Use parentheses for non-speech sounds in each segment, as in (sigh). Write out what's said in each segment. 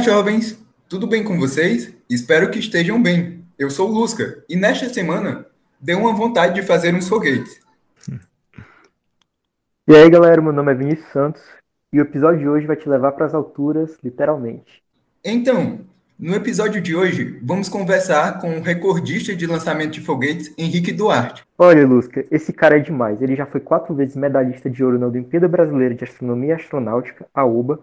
Olá, jovens! Tudo bem com vocês? Espero que estejam bem. Eu sou o Lusca e nesta semana deu uma vontade de fazer uns foguetes. E aí, galera, meu nome é Vinícius Santos e o episódio de hoje vai te levar para as alturas, literalmente. Então, no episódio de hoje, vamos conversar com o recordista de lançamento de foguetes, Henrique Duarte. Olha, Lusca, esse cara é demais. Ele já foi quatro vezes medalhista de ouro na Olimpíada Brasileira de Astronomia e Astronáutica, a UBA,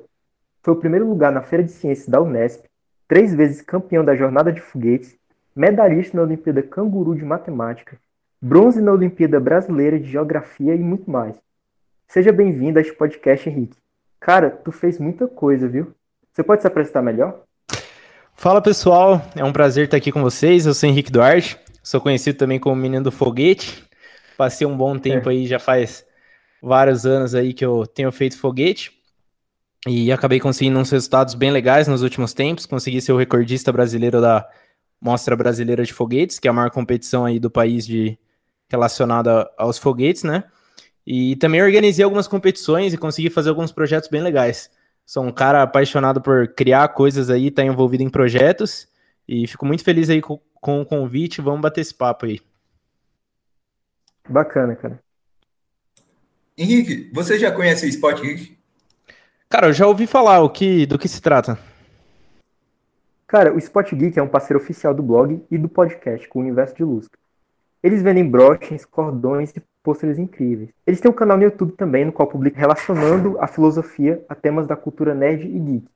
foi o primeiro lugar na Feira de Ciências da Unesp, três vezes campeão da Jornada de Foguetes, medalhista na Olimpíada Canguru de Matemática, bronze na Olimpíada Brasileira de Geografia e muito mais. Seja bem-vindo a este podcast, Henrique. Cara, tu fez muita coisa, viu? Você pode se apresentar melhor? Fala pessoal, é um prazer estar aqui com vocês. Eu sou Henrique Duarte, sou conhecido também como Menino do Foguete. Passei um bom tempo é. aí, já faz vários anos aí que eu tenho feito foguete. E acabei conseguindo uns resultados bem legais nos últimos tempos. Consegui ser o recordista brasileiro da Mostra Brasileira de Foguetes, que é a maior competição aí do país de relacionada aos foguetes, né? E também organizei algumas competições e consegui fazer alguns projetos bem legais. Sou um cara apaixonado por criar coisas aí, tá envolvido em projetos e fico muito feliz aí com, com o convite. Vamos bater esse papo aí. Bacana, cara. Henrique, você já conhece o Spot Geek? Cara, eu já ouvi falar o que, do que se trata. Cara, o Spot Geek é um parceiro oficial do blog e do podcast com o Universo de Luz. Eles vendem broches, cordões e pôsteres incríveis. Eles têm um canal no YouTube também, no qual publicam relacionando a filosofia a temas da cultura nerd e geek.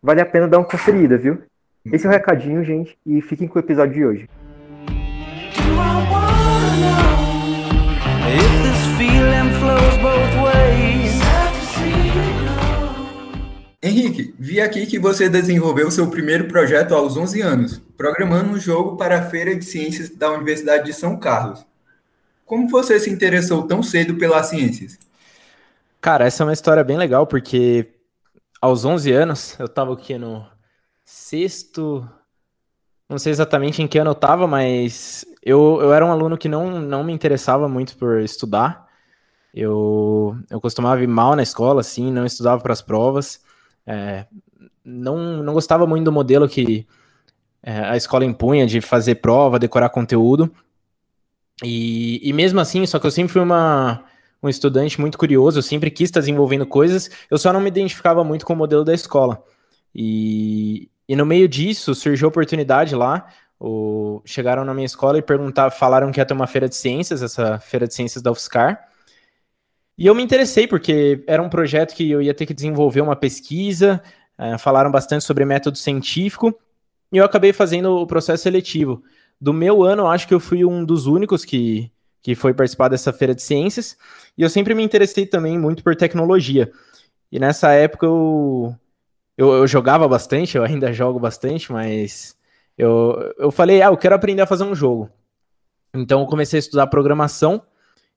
Vale a pena dar uma conferida, viu? Esse é o recadinho, gente, e fiquem com o episódio de hoje. If Henrique, vi aqui que você desenvolveu seu primeiro projeto aos 11 anos, programando um jogo para a Feira de Ciências da Universidade de São Carlos. Como você se interessou tão cedo pelas ciências? Cara, essa é uma história bem legal, porque aos 11 anos, eu estava aqui no sexto. Não sei exatamente em que ano eu estava, mas eu, eu era um aluno que não, não me interessava muito por estudar. Eu, eu costumava ir mal na escola, assim, não estudava para as provas. É, não, não gostava muito do modelo que é, a escola impunha de fazer prova, decorar conteúdo. E, e mesmo assim, só que eu sempre fui uma, um estudante muito curioso, eu sempre quis estar desenvolvendo coisas, eu só não me identificava muito com o modelo da escola. E, e no meio disso surgiu a oportunidade lá. O, chegaram na minha escola e perguntaram, falaram que ia ter uma feira de ciências, essa feira de ciências da UFSCar. E eu me interessei, porque era um projeto que eu ia ter que desenvolver uma pesquisa, uh, falaram bastante sobre método científico, e eu acabei fazendo o processo seletivo. Do meu ano, acho que eu fui um dos únicos que, que foi participar dessa feira de ciências, e eu sempre me interessei também muito por tecnologia. E nessa época eu, eu, eu jogava bastante, eu ainda jogo bastante, mas eu, eu falei, ah, eu quero aprender a fazer um jogo. Então eu comecei a estudar programação,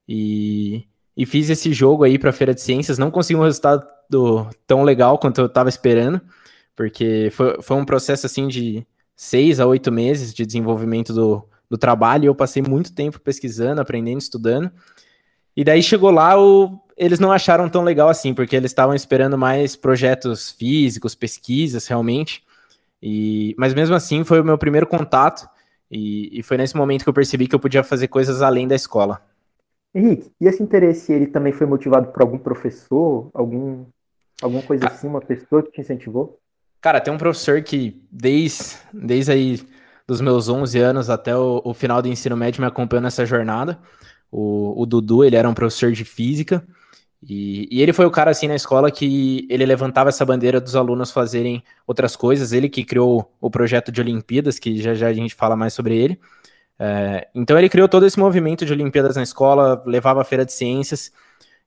e e fiz esse jogo aí para a Feira de Ciências. Não consegui um resultado tão legal quanto eu estava esperando, porque foi, foi um processo assim de seis a oito meses de desenvolvimento do, do trabalho. E eu passei muito tempo pesquisando, aprendendo, estudando. E daí chegou lá, o, eles não acharam tão legal assim, porque eles estavam esperando mais projetos físicos, pesquisas realmente. E, mas mesmo assim, foi o meu primeiro contato. E, e foi nesse momento que eu percebi que eu podia fazer coisas além da escola. Henrique, e esse interesse ele também foi motivado por algum professor, algum alguma coisa assim, uma pessoa que te incentivou? Cara, tem um professor que desde, desde aí dos meus 11 anos até o, o final do ensino médio me acompanhou nessa jornada. O, o, Dudu, ele era um professor de física e, e, ele foi o cara assim na escola que ele levantava essa bandeira dos alunos fazerem outras coisas. Ele que criou o projeto de Olimpíadas, que já já a gente fala mais sobre ele. É, então ele criou todo esse movimento de Olimpíadas na escola, levava a feira de ciências,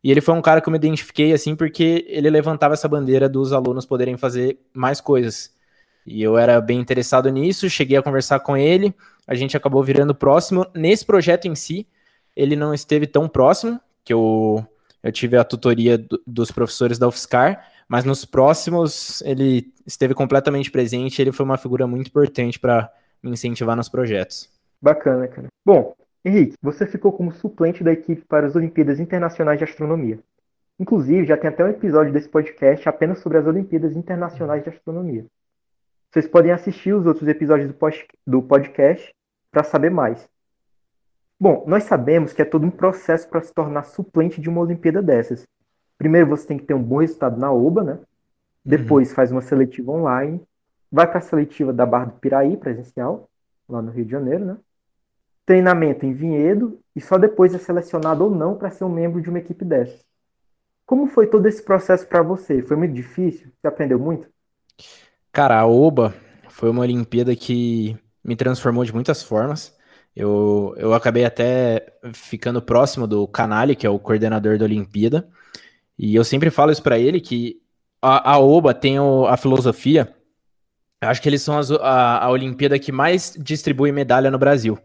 e ele foi um cara que eu me identifiquei assim porque ele levantava essa bandeira dos alunos poderem fazer mais coisas. E eu era bem interessado nisso, cheguei a conversar com ele, a gente acabou virando próximo. Nesse projeto em si, ele não esteve tão próximo, que eu, eu tive a tutoria do, dos professores da UFSCar, mas nos próximos ele esteve completamente presente, ele foi uma figura muito importante para me incentivar nos projetos. Bacana, cara. Bom, Henrique, você ficou como suplente da equipe para as Olimpíadas Internacionais de Astronomia. Inclusive, já tem até um episódio desse podcast apenas sobre as Olimpíadas Internacionais de Astronomia. Vocês podem assistir os outros episódios do podcast para saber mais. Bom, nós sabemos que é todo um processo para se tornar suplente de uma Olimpíada dessas. Primeiro você tem que ter um bom resultado na OBA, né? Depois uhum. faz uma seletiva online, vai para a seletiva da Barra do Piraí, presencial, lá no Rio de Janeiro, né? Treinamento em Vinhedo e só depois é selecionado ou não para ser um membro de uma equipe dessas. Como foi todo esse processo para você? Foi muito difícil? Você aprendeu muito? Cara, a OBA foi uma Olimpíada que me transformou de muitas formas. Eu, eu acabei até ficando próximo do Canali, que é o coordenador da Olimpíada, e eu sempre falo isso para ele, que a, a OBA tem o, a filosofia, acho que eles são as, a, a Olimpíada que mais distribui medalha no Brasil.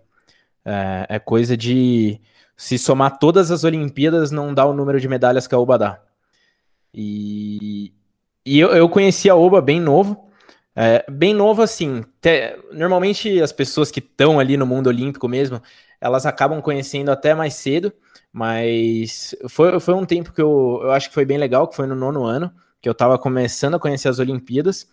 É, é, coisa de se somar todas as Olimpíadas, não dá o número de medalhas que a OBA dá. E, e eu, eu conheci a OBA bem novo, é, bem novo assim. Te, normalmente as pessoas que estão ali no mundo olímpico mesmo, elas acabam conhecendo até mais cedo, mas foi, foi um tempo que eu, eu acho que foi bem legal, que foi no nono ano, que eu estava começando a conhecer as Olimpíadas,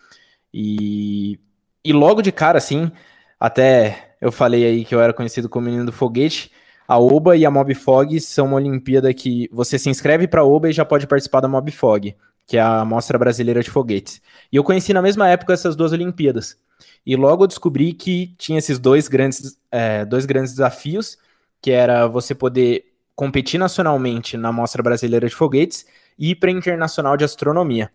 e, e logo de cara, assim, até eu falei aí que eu era conhecido como menino do foguete, a OBA e a Mobfog são uma Olimpíada que você se inscreve para a OBA e já pode participar da Mobfog que é a Mostra Brasileira de Foguetes. E eu conheci na mesma época essas duas Olimpíadas. E logo eu descobri que tinha esses dois grandes, é, dois grandes desafios, que era você poder competir nacionalmente na Mostra Brasileira de Foguetes e ir para Internacional de Astronomia.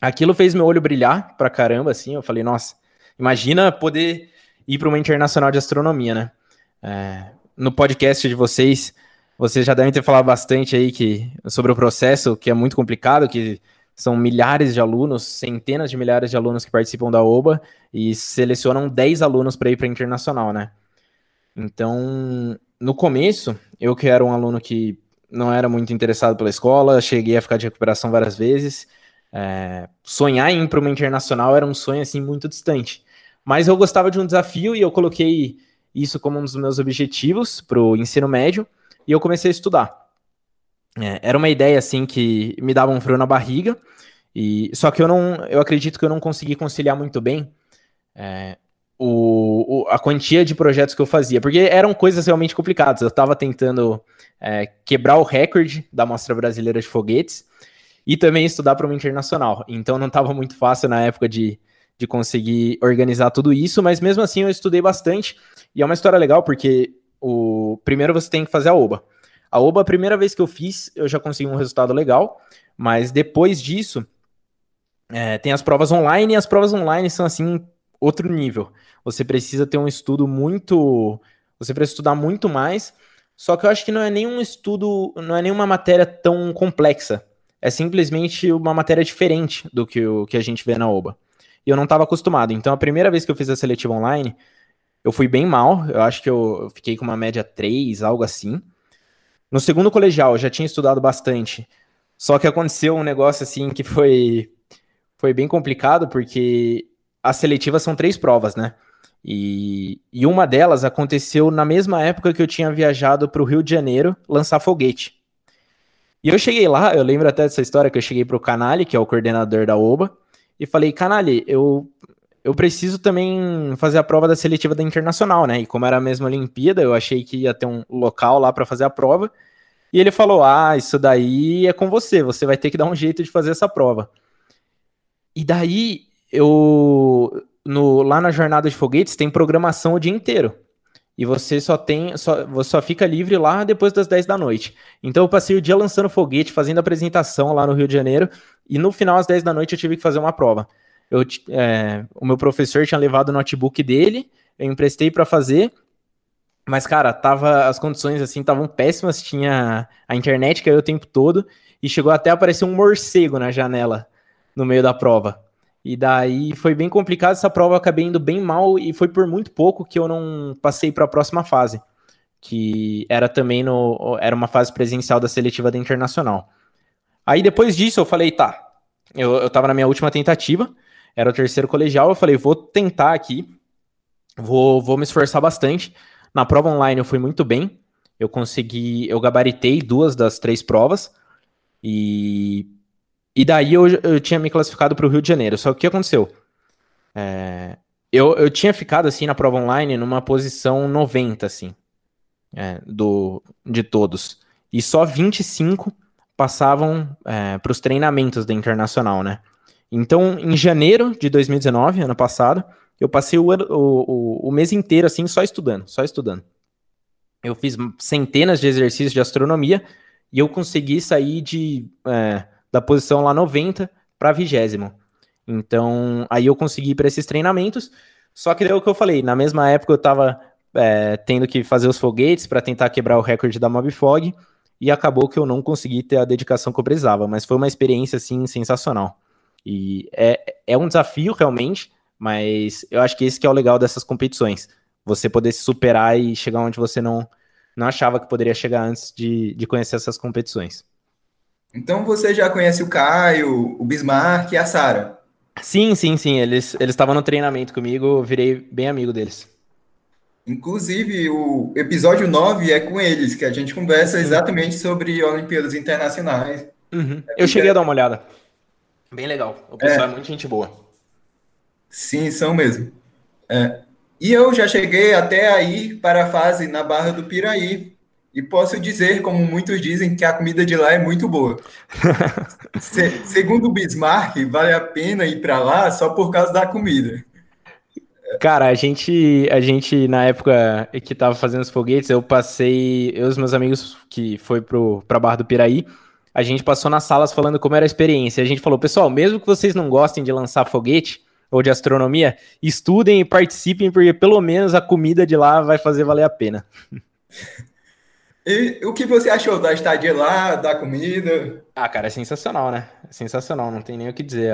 Aquilo fez meu olho brilhar pra caramba, assim, eu falei, nossa, imagina poder ir para uma Internacional de Astronomia, né? É, no podcast de vocês, vocês já devem ter falado bastante aí que, sobre o processo, que é muito complicado, que são milhares de alunos, centenas de milhares de alunos que participam da OBA e selecionam 10 alunos para ir para internacional, né? Então, no começo, eu que era um aluno que não era muito interessado pela escola, cheguei a ficar de recuperação várias vezes. É, sonhar em ir para uma internacional era um sonho assim muito distante. Mas eu gostava de um desafio e eu coloquei isso como um dos meus objetivos para o ensino médio e eu comecei a estudar. É, era uma ideia assim que me dava um frio na barriga, e só que eu não, eu acredito que eu não consegui conciliar muito bem é, o, o, a quantia de projetos que eu fazia, porque eram coisas realmente complicadas. Eu estava tentando é, quebrar o recorde da Mostra Brasileira de Foguetes e também estudar para uma internacional. Então não estava muito fácil na época de, de conseguir organizar tudo isso, mas mesmo assim eu estudei bastante. E é uma história legal porque o primeiro você tem que fazer a OBA. A OBA, a primeira vez que eu fiz, eu já consegui um resultado legal, mas depois disso, é, tem as provas online, e as provas online são assim, outro nível. Você precisa ter um estudo muito. Você precisa estudar muito mais. Só que eu acho que não é nenhum estudo, não é nenhuma matéria tão complexa. É simplesmente uma matéria diferente do que o que a gente vê na OBA. E eu não estava acostumado. Então, a primeira vez que eu fiz a seletiva online, eu fui bem mal, eu acho que eu fiquei com uma média 3, algo assim. No segundo colegial, eu já tinha estudado bastante. Só que aconteceu um negócio assim que foi, foi bem complicado, porque as seletivas são três provas, né? E, e uma delas aconteceu na mesma época que eu tinha viajado para o Rio de Janeiro lançar foguete. E eu cheguei lá, eu lembro até dessa história que eu cheguei para o Canali, que é o coordenador da OBA, e falei, Canali, eu eu preciso também fazer a prova da seletiva da Internacional, né? E como era a mesma Olimpíada, eu achei que ia ter um local lá para fazer a prova. E ele falou: Ah, isso daí é com você, você vai ter que dar um jeito de fazer essa prova. E daí, eu. No, lá na Jornada de Foguetes tem programação o dia inteiro. E você só tem. Só, você só fica livre lá depois das 10 da noite. Então eu passei o dia lançando foguete, fazendo apresentação lá no Rio de Janeiro. E no final, às 10 da noite, eu tive que fazer uma prova eu, é, o meu professor tinha levado o notebook dele, eu emprestei para fazer, mas, cara, tava, as condições assim estavam péssimas, tinha a internet caiu o tempo todo, e chegou até a aparecer um morcego na janela no meio da prova. E daí foi bem complicado essa prova, acabei indo bem mal e foi por muito pouco que eu não passei para a próxima fase, que era também no era uma fase presencial da seletiva da Internacional. Aí depois disso eu falei, tá, eu, eu tava na minha última tentativa, era o terceiro colegial, eu falei, vou tentar aqui, vou, vou me esforçar bastante. Na prova online eu fui muito bem, eu consegui, eu gabaritei duas das três provas, e, e daí eu, eu tinha me classificado para o Rio de Janeiro. Só que o que aconteceu? É, eu, eu tinha ficado assim na prova online numa posição 90, assim, é, do, de todos. E só 25 passavam é, para os treinamentos da Internacional, né? Então, em janeiro de 2019, ano passado, eu passei o, o, o mês inteiro assim só estudando, só estudando. Eu fiz centenas de exercícios de astronomia e eu consegui sair de, é, da posição lá 90 para vigésimo. Então, aí eu consegui ir para esses treinamentos. Só que é o que eu falei, na mesma época eu estava é, tendo que fazer os foguetes para tentar quebrar o recorde da Mobfog e acabou que eu não consegui ter a dedicação que eu precisava, mas foi uma experiência assim sensacional. E é, é um desafio realmente, mas eu acho que esse que é o legal dessas competições. Você poder se superar e chegar onde você não, não achava que poderia chegar antes de, de conhecer essas competições. Então você já conhece o Caio, o Bismarck e a Sara? Sim, sim, sim. Eles eles estavam no treinamento comigo, eu virei bem amigo deles. Inclusive, o episódio 9 é com eles, que a gente conversa exatamente sobre Olimpíadas Internacionais. Uhum. Eu cheguei a dar uma olhada. Bem legal. O pessoal é, é muito gente boa. Sim, são mesmo. É. E eu já cheguei até aí para a fase na Barra do Piraí, e posso dizer, como muitos dizem, que a comida de lá é muito boa. (laughs) Se, segundo o Bismarck, vale a pena ir para lá só por causa da comida. Cara, a gente, a gente na época que tava fazendo os foguetes, eu passei, eu e os meus amigos que foi pro, pra Barra do Piraí, a gente passou nas salas falando como era a experiência. A gente falou, pessoal, mesmo que vocês não gostem de lançar foguete ou de astronomia, estudem e participem, porque pelo menos a comida de lá vai fazer valer a pena. (laughs) E o que você achou da estadia lá, da comida? Ah, cara, é sensacional, né? É sensacional, não tem nem o que dizer.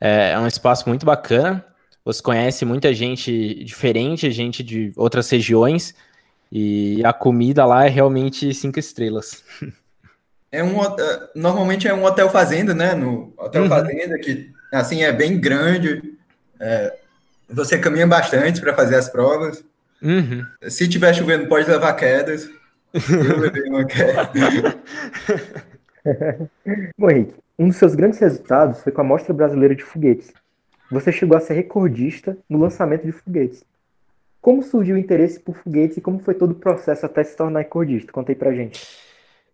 É, é um espaço muito bacana. Você conhece muita gente diferente, gente de outras regiões, e a comida lá é realmente cinco estrelas. É um normalmente é um hotel fazenda, né? No hotel uhum. fazenda que assim é bem grande. É, você caminha bastante para fazer as provas. Uhum. Se tiver chovendo, pode levar quedas. (laughs) Bom, Henrique, um dos seus grandes resultados foi com a Mostra Brasileira de Foguetes. Você chegou a ser recordista no lançamento de foguetes. Como surgiu o interesse por foguetes e como foi todo o processo até se tornar recordista? Conta aí pra gente.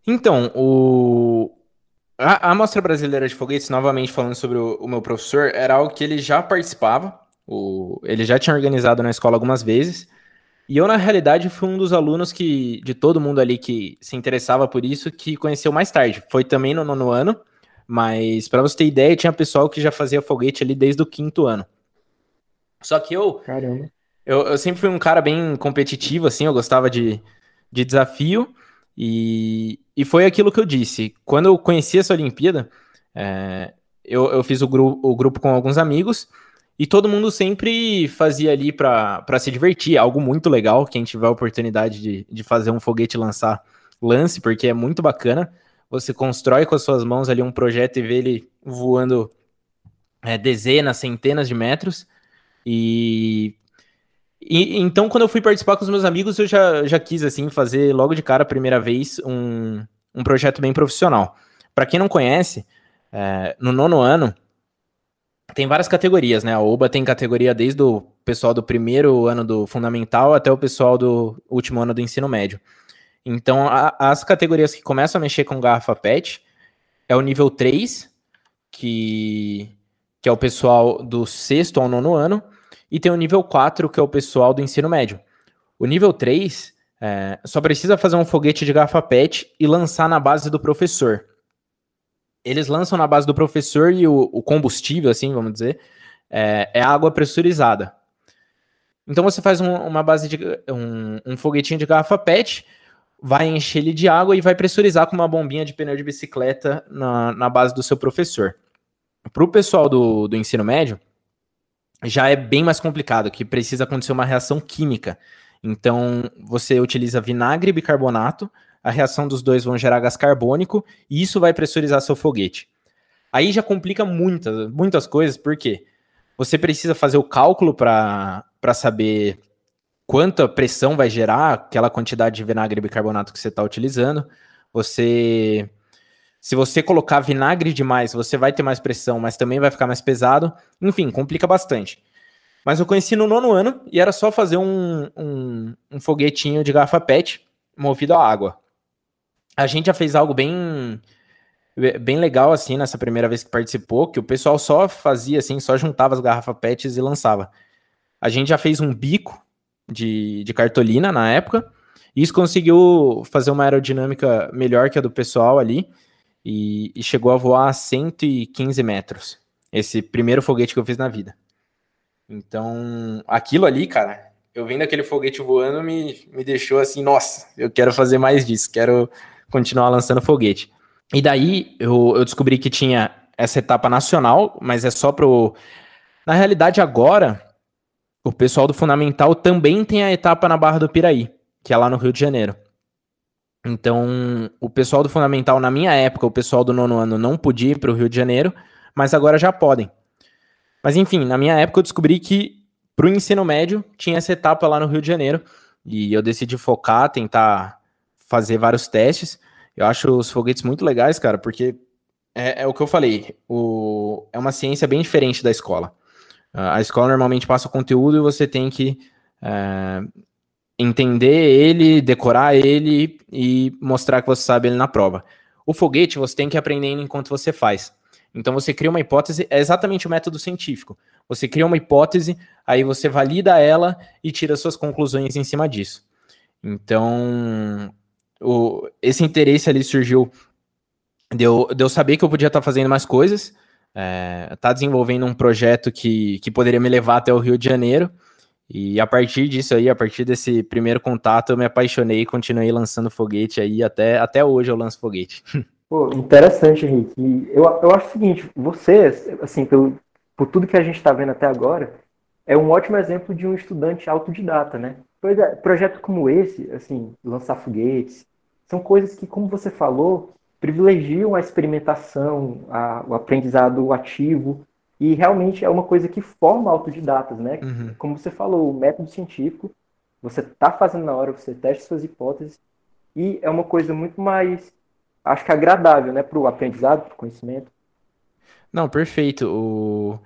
Então, o... a, a Mostra Brasileira de Foguetes, novamente falando sobre o, o meu professor, era algo que ele já participava, o... ele já tinha organizado na escola algumas vezes, e eu, na realidade, fui um dos alunos que, de todo mundo ali que se interessava por isso, que conheceu mais tarde. Foi também no nono ano, mas para você ter ideia, tinha pessoal que já fazia foguete ali desde o quinto ano. Só que eu, Caramba. eu, eu sempre fui um cara bem competitivo, assim, eu gostava de, de desafio, e, e foi aquilo que eu disse. Quando eu conheci essa Olimpíada, é, eu, eu fiz o, gru o grupo com alguns amigos, e todo mundo sempre fazia ali para se divertir, algo muito legal. Quem tiver a oportunidade de, de fazer um foguete lançar, lance, porque é muito bacana. Você constrói com as suas mãos ali um projeto e vê ele voando é, dezenas, centenas de metros. E, e, então, quando eu fui participar com os meus amigos, eu já, já quis assim fazer logo de cara a primeira vez um, um projeto bem profissional. Para quem não conhece, é, no nono ano tem várias categorias, né? A OBA tem categoria desde o pessoal do primeiro ano do fundamental até o pessoal do último ano do ensino médio. Então, a, as categorias que começam a mexer com garrafa PET é o nível 3, que, que é o pessoal do sexto ao nono ano, e tem o nível 4, que é o pessoal do ensino médio. O nível 3 é, só precisa fazer um foguete de garrafa PET e lançar na base do professor eles lançam na base do professor e o, o combustível, assim, vamos dizer, é, é, água pressurizada. Então você faz um, uma base de um, um, foguetinho de garrafa PET, vai encher ele de água e vai pressurizar com uma bombinha de pneu de bicicleta na, na base do seu professor. Para o pessoal do, do ensino médio, já é bem mais complicado, que precisa acontecer uma reação química. Então você utiliza vinagre e bicarbonato a reação dos dois vão gerar gás carbônico e isso vai pressurizar seu foguete. Aí já complica muitas, muitas coisas, porque você precisa fazer o cálculo para saber quanta pressão vai gerar aquela quantidade de vinagre e bicarbonato que você está utilizando. Você Se você colocar vinagre demais, você vai ter mais pressão, mas também vai ficar mais pesado. Enfim, complica bastante. Mas eu conheci no nono ano e era só fazer um, um, um foguetinho de garrafa PET movido a água. A gente já fez algo bem bem legal assim nessa primeira vez que participou, que o pessoal só fazia assim, só juntava as garrafas PETs e lançava. A gente já fez um bico de, de cartolina na época, e isso conseguiu fazer uma aerodinâmica melhor que a do pessoal ali, e, e chegou a voar a 115 metros. Esse primeiro foguete que eu fiz na vida. Então, aquilo ali, cara, eu vendo aquele foguete voando me, me deixou assim, nossa, eu quero fazer mais disso, quero continuar lançando foguete. E daí eu, eu descobri que tinha essa etapa nacional, mas é só pro. Na realidade, agora, o pessoal do Fundamental também tem a etapa na Barra do Piraí, que é lá no Rio de Janeiro. Então, o pessoal do Fundamental, na minha época, o pessoal do nono ano não podia ir para o Rio de Janeiro, mas agora já podem. Mas enfim, na minha época eu descobri que para o ensino médio tinha essa etapa lá no Rio de Janeiro e eu decidi focar, tentar fazer vários testes. Eu acho os foguetes muito legais, cara, porque é, é o que eu falei, o, é uma ciência bem diferente da escola. A escola normalmente passa o conteúdo e você tem que é, entender ele, decorar ele e mostrar que você sabe ele na prova. O foguete você tem que aprender enquanto você faz. Então você cria uma hipótese, é exatamente o método científico. Você cria uma hipótese, aí você valida ela e tira suas conclusões em cima disso. Então, o, esse interesse ali surgiu de eu, de eu saber que eu podia estar fazendo mais coisas, é, tá desenvolvendo um projeto que, que poderia me levar até o Rio de Janeiro. E a partir disso aí, a partir desse primeiro contato, eu me apaixonei e continuei lançando foguete aí, até, até hoje eu lanço foguete. (laughs) Pô, interessante, Henrique. Eu, eu acho o seguinte, você, assim, pelo, por tudo que a gente está vendo até agora, é um ótimo exemplo de um estudante autodidata, né? Pois é, projetos como esse, assim, lançar foguetes, são coisas que, como você falou, privilegiam a experimentação, a, o aprendizado ativo, e realmente é uma coisa que forma autodidatas, né? Uhum. Como você falou, o método científico, você está fazendo na hora, você testa suas hipóteses, e é uma coisa muito mais, acho que agradável, né, para o aprendizado, para o conhecimento. Não, perfeito. O...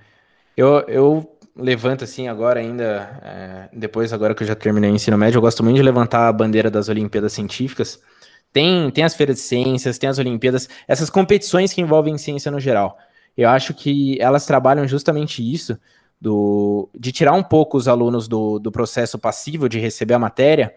Eu, eu levanto assim agora ainda, é, depois agora que eu já terminei o ensino médio, eu gosto muito de levantar a bandeira das Olimpíadas Científicas, tem, tem as feiras de ciências, tem as Olimpíadas, essas competições que envolvem ciência no geral. Eu acho que elas trabalham justamente isso, do, de tirar um pouco os alunos do, do processo passivo de receber a matéria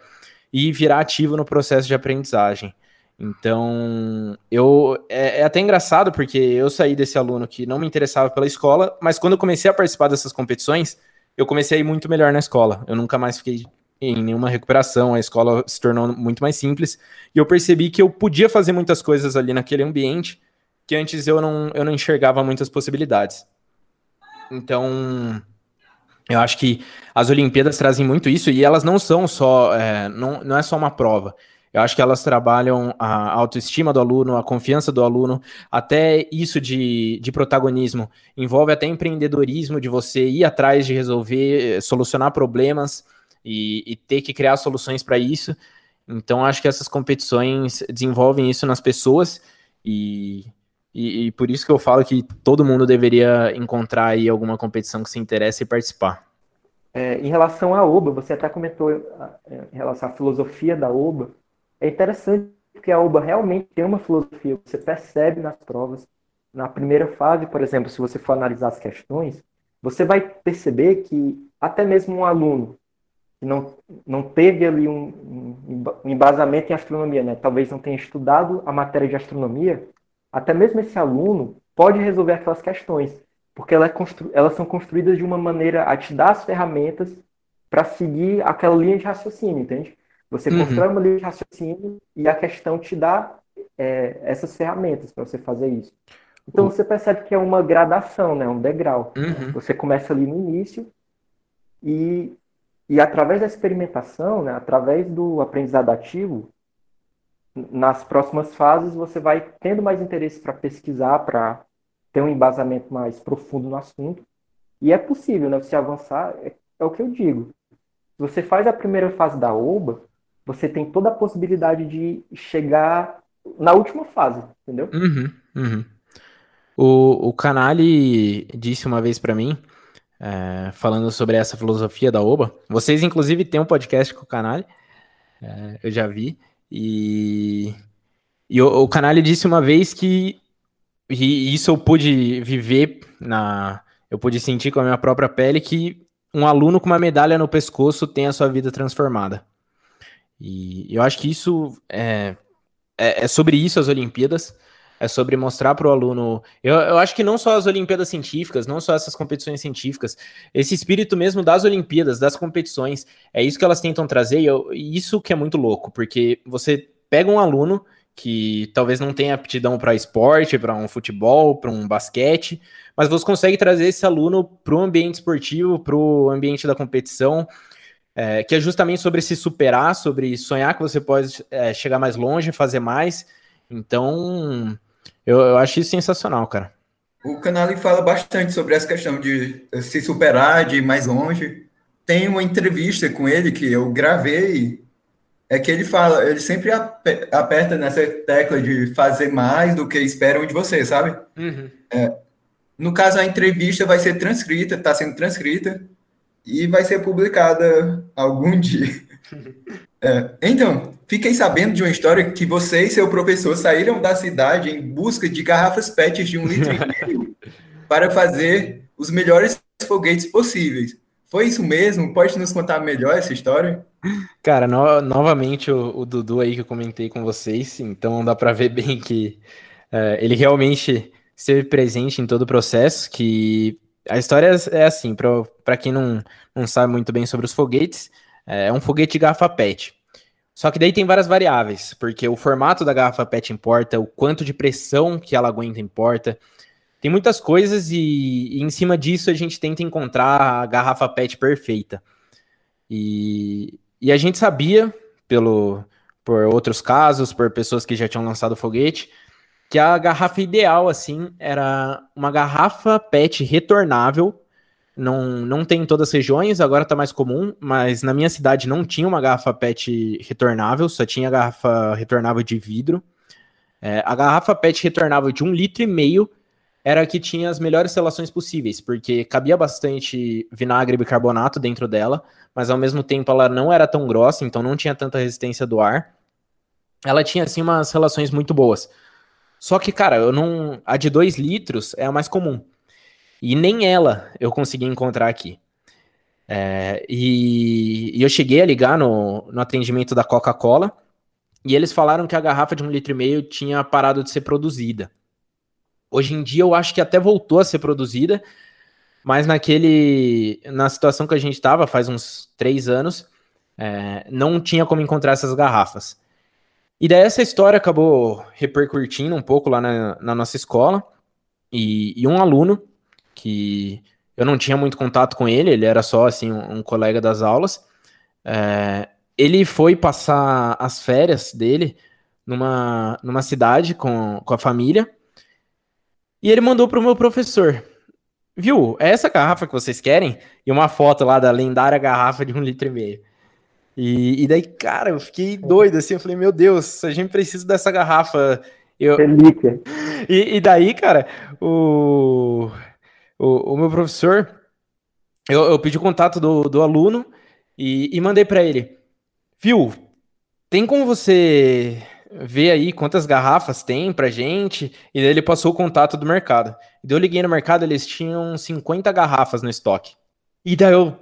e virar ativo no processo de aprendizagem. Então, eu é, é, até engraçado porque eu saí desse aluno que não me interessava pela escola, mas quando eu comecei a participar dessas competições, eu comecei a ir muito melhor na escola. Eu nunca mais fiquei em nenhuma recuperação, a escola se tornou muito mais simples, e eu percebi que eu podia fazer muitas coisas ali naquele ambiente que antes eu não, eu não enxergava muitas possibilidades. Então, eu acho que as Olimpíadas trazem muito isso, e elas não são só, é, não, não é só uma prova. Eu acho que elas trabalham a autoestima do aluno, a confiança do aluno, até isso de, de protagonismo. Envolve até empreendedorismo, de você ir atrás de resolver, solucionar problemas e, e ter que criar soluções para isso. Então, acho que essas competições desenvolvem isso nas pessoas e, e, e, por isso que eu falo que todo mundo deveria encontrar aí alguma competição que se interesse e participar. É, em relação à OBA, você até comentou é, em relação à filosofia da OBA, é interessante porque a OBA realmente tem uma filosofia, você percebe nas provas. Na primeira fase, por exemplo, se você for analisar as questões, você vai perceber que até mesmo um aluno que não, não teve ali um, um, embasamento em astronomia, né? talvez não tenha estudado a matéria de astronomia, até mesmo esse aluno pode resolver aquelas questões, porque ela é constru... elas são construídas de uma maneira a te dar as ferramentas para seguir aquela linha de raciocínio, entende? Você uhum. constrói uma linha de raciocínio e a questão te dá é, essas ferramentas para você fazer isso. Então uhum. você percebe que é uma gradação, né? um degrau. Uhum. Você começa ali no início e e através da experimentação, né, através do aprendizado ativo, nas próximas fases você vai tendo mais interesse para pesquisar, para ter um embasamento mais profundo no assunto. E é possível, né, você avançar, é, é o que eu digo. Se você faz a primeira fase da OBA, você tem toda a possibilidade de chegar na última fase, entendeu? Uhum, uhum. O, o Canali disse uma vez para mim, é, falando sobre essa filosofia da Oba. Vocês, inclusive, têm um podcast com o Canali, é, eu já vi. E, e o, o Canali disse uma vez que, e isso eu pude viver na. Eu pude sentir com a minha própria pele que um aluno com uma medalha no pescoço tem a sua vida transformada. E eu acho que isso é, é, é sobre isso as Olimpíadas. É sobre mostrar para o aluno. Eu, eu acho que não só as Olimpíadas científicas, não só essas competições científicas, esse espírito mesmo das Olimpíadas, das competições, é isso que elas tentam trazer, e, eu, isso que é muito louco, porque você pega um aluno que talvez não tenha aptidão para esporte, para um futebol, para um basquete, mas você consegue trazer esse aluno para o ambiente esportivo, para o ambiente da competição, é, que é justamente sobre se superar, sobre sonhar que você pode é, chegar mais longe, fazer mais. Então, eu, eu acho isso sensacional, cara. O Canali fala bastante sobre essa questão de se superar, de ir mais longe. Tem uma entrevista com ele que eu gravei, é que ele fala, ele sempre aperta nessa tecla de fazer mais do que esperam de você, sabe? Uhum. É, no caso, a entrevista vai ser transcrita, está sendo transcrita, e vai ser publicada algum dia. (laughs) É, então, fiquem sabendo de uma história que você e seu professor saíram da cidade em busca de garrafas PET de um litro e (laughs) meio para fazer os melhores foguetes possíveis. Foi isso mesmo? Pode nos contar melhor essa história? Cara, no, novamente o, o, Dudu aí que eu comentei com vocês, então dá para ver bem que é, ele realmente esteve presente em todo o processo, que a história é assim, para quem não, não sabe muito bem sobre os foguetes, é um foguete de garrafa PET. Só que daí tem várias variáveis, porque o formato da garrafa PET importa, o quanto de pressão que ela aguenta importa. Tem muitas coisas e, e em cima disso a gente tenta encontrar a garrafa PET perfeita. E, e a gente sabia, pelo, por outros casos, por pessoas que já tinham lançado foguete, que a garrafa ideal, assim, era uma garrafa PET retornável não, não tem em todas as regiões, agora está mais comum, mas na minha cidade não tinha uma garrafa PET retornável, só tinha garrafa retornável de vidro. É, a garrafa PET retornável de um litro e meio era a que tinha as melhores relações possíveis, porque cabia bastante vinagre e bicarbonato dentro dela, mas ao mesmo tempo ela não era tão grossa, então não tinha tanta resistência do ar. Ela tinha, assim, umas relações muito boas. Só que, cara, eu não. A de 2 litros é a mais comum. E nem ela eu consegui encontrar aqui. É, e, e, eu cheguei a ligar no, no atendimento da Coca-Cola e eles falaram que a garrafa de um litro e meio tinha parado de ser produzida. Hoje em dia eu acho que até voltou a ser produzida, mas naquele na situação que a gente estava faz uns três anos, é, não tinha como encontrar essas garrafas. E daí essa história acabou repercutindo um pouco lá na, na nossa escola e, e um aluno que eu não tinha muito contato com ele, ele era só assim um, um colega das aulas. É, ele foi passar as férias dele numa, numa cidade com, com a família e ele mandou para o meu professor. Viu? É essa garrafa que vocês querem? E uma foto lá da lendária garrafa de um litro e meio. E, e daí, cara, eu fiquei doido assim. Eu falei, meu Deus, a gente precisa dessa garrafa. Eu... Relíquia. (laughs) E, e daí, cara, o o, o meu professor, eu, eu, pedi o contato do, do aluno e, e mandei para ele. Viu, tem como você ver aí quantas garrafas tem pra gente? E daí ele passou o contato do mercado. E daí eu liguei no mercado, eles tinham 50 garrafas no estoque. E daí eu,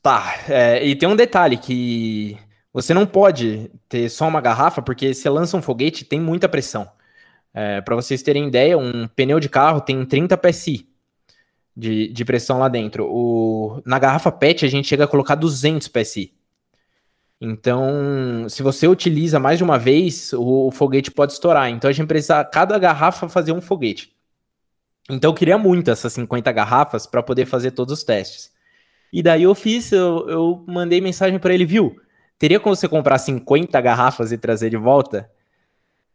tá, é, e tem um detalhe que você não pode ter só uma garrafa, porque se lança um foguete, tem muita pressão. É, para vocês terem ideia, um pneu de carro tem 30 PSI de, de pressão lá dentro. O, na garrafa PET a gente chega a colocar 200 PSI. Então, se você utiliza mais de uma vez, o, o, foguete pode estourar. Então a gente precisa, cada garrafa, fazer um foguete. Então eu queria muito essas 50 garrafas para poder fazer todos os testes. E daí eu fiz, eu, eu mandei mensagem para ele, viu? Teria como você comprar 50 garrafas e trazer de volta?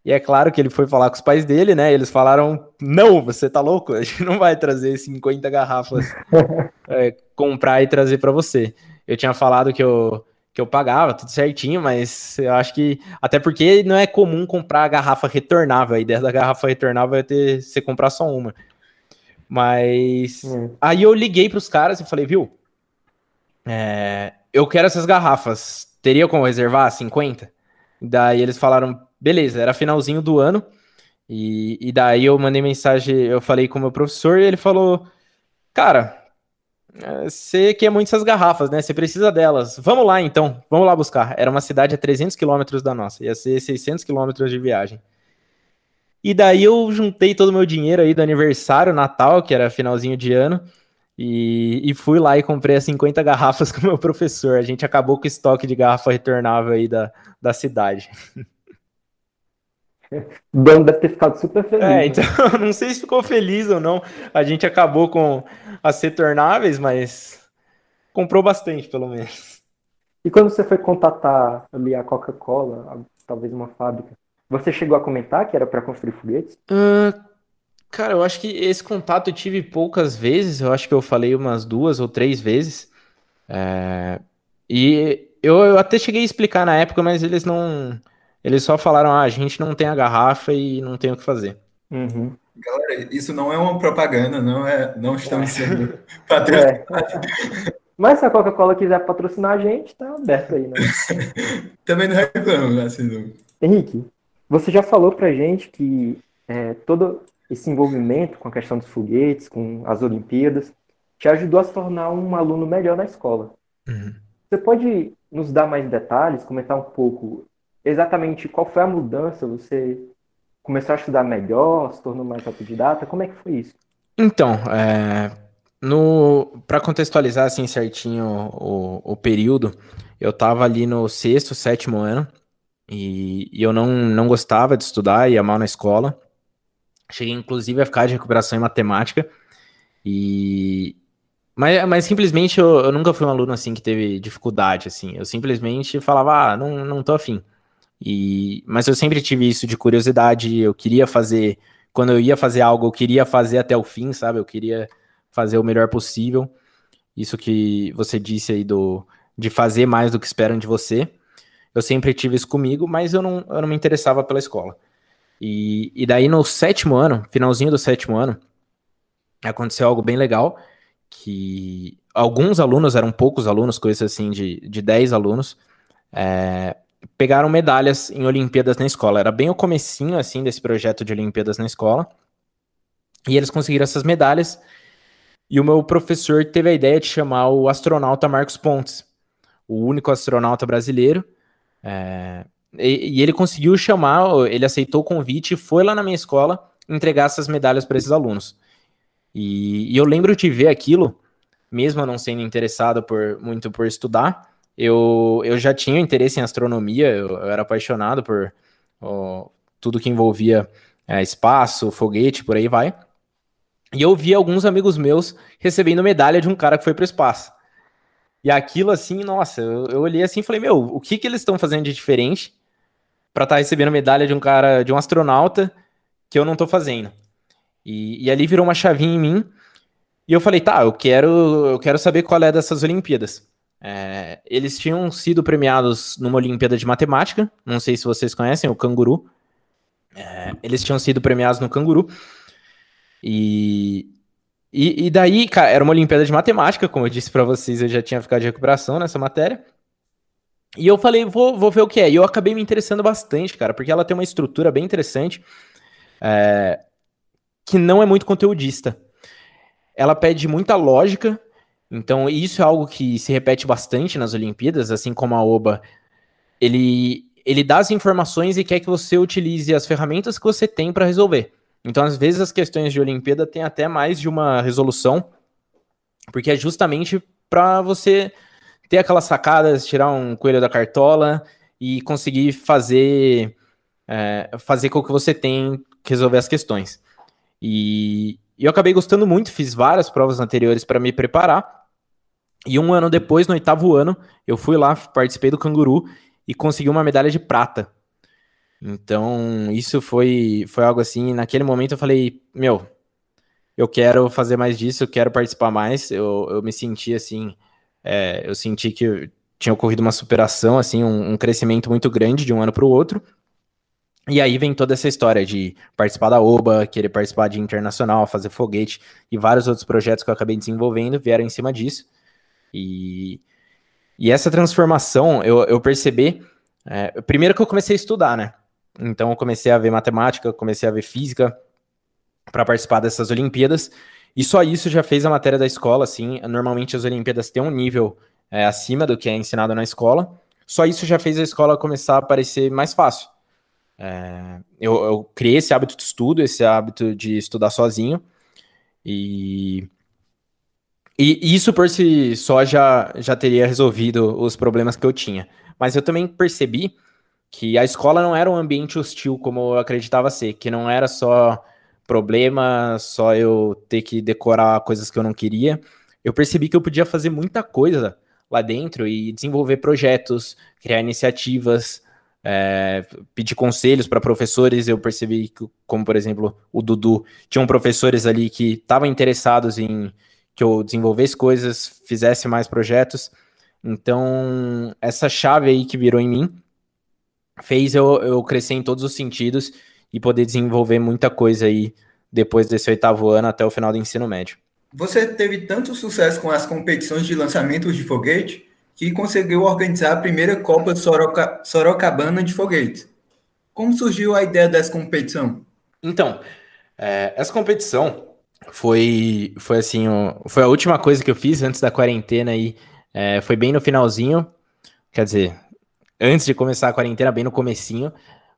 E é claro que ele foi falar com os pais dele, né? Eles falaram: não, você tá louco, (laughs) a gente não vai trazer 50 garrafas, (laughs) é, comprar e trazer para você. Eu tinha falado que eu, que eu pagava, tudo certinho, mas eu acho que. Até porque não é comum comprar a garrafa retornável. A ideia da garrafa retornável é ter você comprar só uma. Mas. Hum. Aí eu liguei para os caras e falei, viu? É, eu quero essas garrafas. Teria como reservar 50? Daí eles falaram, beleza, era finalzinho do ano. E, e daí eu mandei mensagem, eu falei com o meu professor e ele falou: Cara, você quer muito essas garrafas, né? Você precisa delas. Vamos lá então, vamos lá buscar. Era uma cidade a 300 quilômetros da nossa, ia ser 600 quilômetros de viagem. E daí eu juntei todo o meu dinheiro aí do aniversário, Natal, que era finalzinho de ano, e, e fui lá e comprei as 50 garrafas (laughs) com o meu professor. A gente acabou com o estoque de garrafa retornável aí da, da cidade. (laughs) O dono deve ter ficado super feliz. É, né? então, (laughs) não sei se ficou feliz ou não. A gente acabou com as retornáveis, mas comprou bastante, pelo menos. E quando você foi contatar ali a Coca-Cola, talvez uma fábrica, você chegou a comentar que era para construir foguetes? Uh, cara, eu acho que esse contato eu tive poucas vezes. Eu acho que eu falei umas duas ou três vezes. É... E eu, eu até cheguei a explicar na época, mas eles não eles só falaram, ah, a gente não tem a garrafa e não tem o que fazer. Uhum. Galera, isso não é uma propaganda, não é, não estamos é. sendo (laughs) patrocinados. É. Mas se a Coca-Cola quiser patrocinar a gente, tá aberto aí, né? (laughs) Também não reclamo, assim. Henrique, você já falou pra gente que é, todo esse envolvimento com a questão dos foguetes, com as Olimpíadas, te ajudou a se tornar um aluno melhor na escola. Uhum. Você pode nos dar mais detalhes, comentar um pouco exatamente qual foi a mudança? Você começou a estudar melhor, se tornou mais autodidata? Como é que foi isso? Então, é, para contextualizar assim certinho o, o período, eu estava ali no sexto, sétimo ano e, e, eu não, não gostava de estudar, ia mal na escola. Cheguei inclusive a ficar de recuperação em matemática e mas, mas simplesmente eu, eu nunca fui um aluno assim que teve dificuldade assim. Eu simplesmente falava, ah, não, não tô afim. E, mas eu sempre tive isso de curiosidade, eu queria fazer, quando eu ia fazer algo, eu queria fazer até o fim, sabe? Eu queria fazer o melhor possível. Isso que você disse aí do de fazer mais do que esperam de você. Eu sempre tive isso comigo, mas eu não, eu não me interessava pela escola. E, e daí no sétimo ano, finalzinho do sétimo ano, aconteceu algo bem legal, que alguns alunos, eram poucos alunos, coisas assim de, de 10 alunos, é, pegaram medalhas em Olimpíadas na escola. Era bem o comecinho, assim, desse projeto de Olimpíadas na escola. E eles conseguiram essas medalhas. E o meu professor teve a ideia de chamar o astronauta Marcos Pontes, o único astronauta brasileiro. É... E, e, ele conseguiu chamar, ele aceitou o convite e foi lá na minha escola entregar essas medalhas para esses alunos. E, e, eu lembro de ver aquilo, mesmo não sendo interessado por, muito por estudar, eu, eu já tinha interesse em astronomia, eu, eu era apaixonado por ó, tudo que envolvia é, espaço, foguete, por aí vai. E eu vi alguns amigos meus recebendo medalha de um cara que foi para o espaço. E aquilo assim, nossa, eu, eu olhei assim e falei, meu, o que que eles estão fazendo de diferente para estar tá recebendo medalha de um cara, de um astronauta que eu não tô fazendo? E, e ali virou uma chavinha em mim. E eu falei, tá, eu quero, eu quero saber qual é dessas Olimpíadas. É, eles tinham sido premiados numa Olimpíada de Matemática, não sei se vocês conhecem, o Canguru. É, eles tinham sido premiados no Canguru. E, e, e, daí, cara, era uma Olimpíada de Matemática, como eu disse para vocês, eu já tinha ficado de recuperação nessa matéria. E eu falei, vou, vou ver o que é. E eu acabei me interessando bastante, cara, porque ela tem uma estrutura bem interessante, é, que não é muito conteudista. Ela pede muita lógica, então, isso é algo que se repete bastante nas Olimpíadas, assim como a OBA, ele, ele dá as informações e quer que você utilize as ferramentas que você tem para resolver. Então, às vezes, as questões de Olimpíada têm até mais de uma resolução, porque é justamente para você ter aquelas sacadas, tirar um coelho da cartola e conseguir fazer, é, fazer com que você que resolver as questões. E, e eu acabei gostando muito, fiz várias provas anteriores para me preparar. E um ano depois, no oitavo ano, eu fui lá, participei do canguru e consegui uma medalha de prata. Então, isso foi, foi algo assim. Naquele momento eu falei, meu, eu quero fazer mais disso, eu quero participar mais. Eu, eu me senti assim, é, eu senti que tinha ocorrido uma superação, assim, um, um crescimento muito grande de um ano para o outro. E aí vem toda essa história de participar da OBA, querer participar de internacional, fazer foguete e vários outros projetos que eu acabei desenvolvendo vieram em cima disso. E, e essa transformação eu, eu percebi, é, primeiro que eu comecei a estudar, né? Então eu comecei a ver matemática, comecei a ver física para participar dessas Olimpíadas. E só isso já fez a matéria da escola, assim. Normalmente as Olimpíadas têm um nível é, acima do que é ensinado na escola. Só isso já fez a escola começar a parecer mais fácil. É, eu, eu, criei esse hábito de estudo, esse hábito de estudar sozinho, e, e isso por si só já, já teria resolvido os problemas que eu tinha. Mas eu também percebi que a escola não era um ambiente hostil como eu acreditava ser, que não era só problema, só eu ter que decorar coisas que eu não queria. Eu percebi que eu podia fazer muita coisa lá dentro e desenvolver projetos, criar iniciativas, é, pedir conselhos para professores. Eu percebi que, como por exemplo, o Dudu, tinham professores ali que estavam interessados em que eu desenvolvesse coisas, fizesse mais projetos. Então, essa chave aí que virou em mim fez eu, eu crescer em todos os sentidos e poder desenvolver muita coisa aí depois desse oitavo ano até o final do ensino médio. Você teve tanto sucesso com as competições de lançamentos de foguete que conseguiu organizar a primeira Copa Soroca, Sorocabana de Foguetes. Como surgiu a ideia dessa competição? Então, é, essa competição foi, foi assim, foi a última coisa que eu fiz antes da quarentena e é, foi bem no finalzinho, quer dizer, antes de começar a quarentena, bem no comecinho.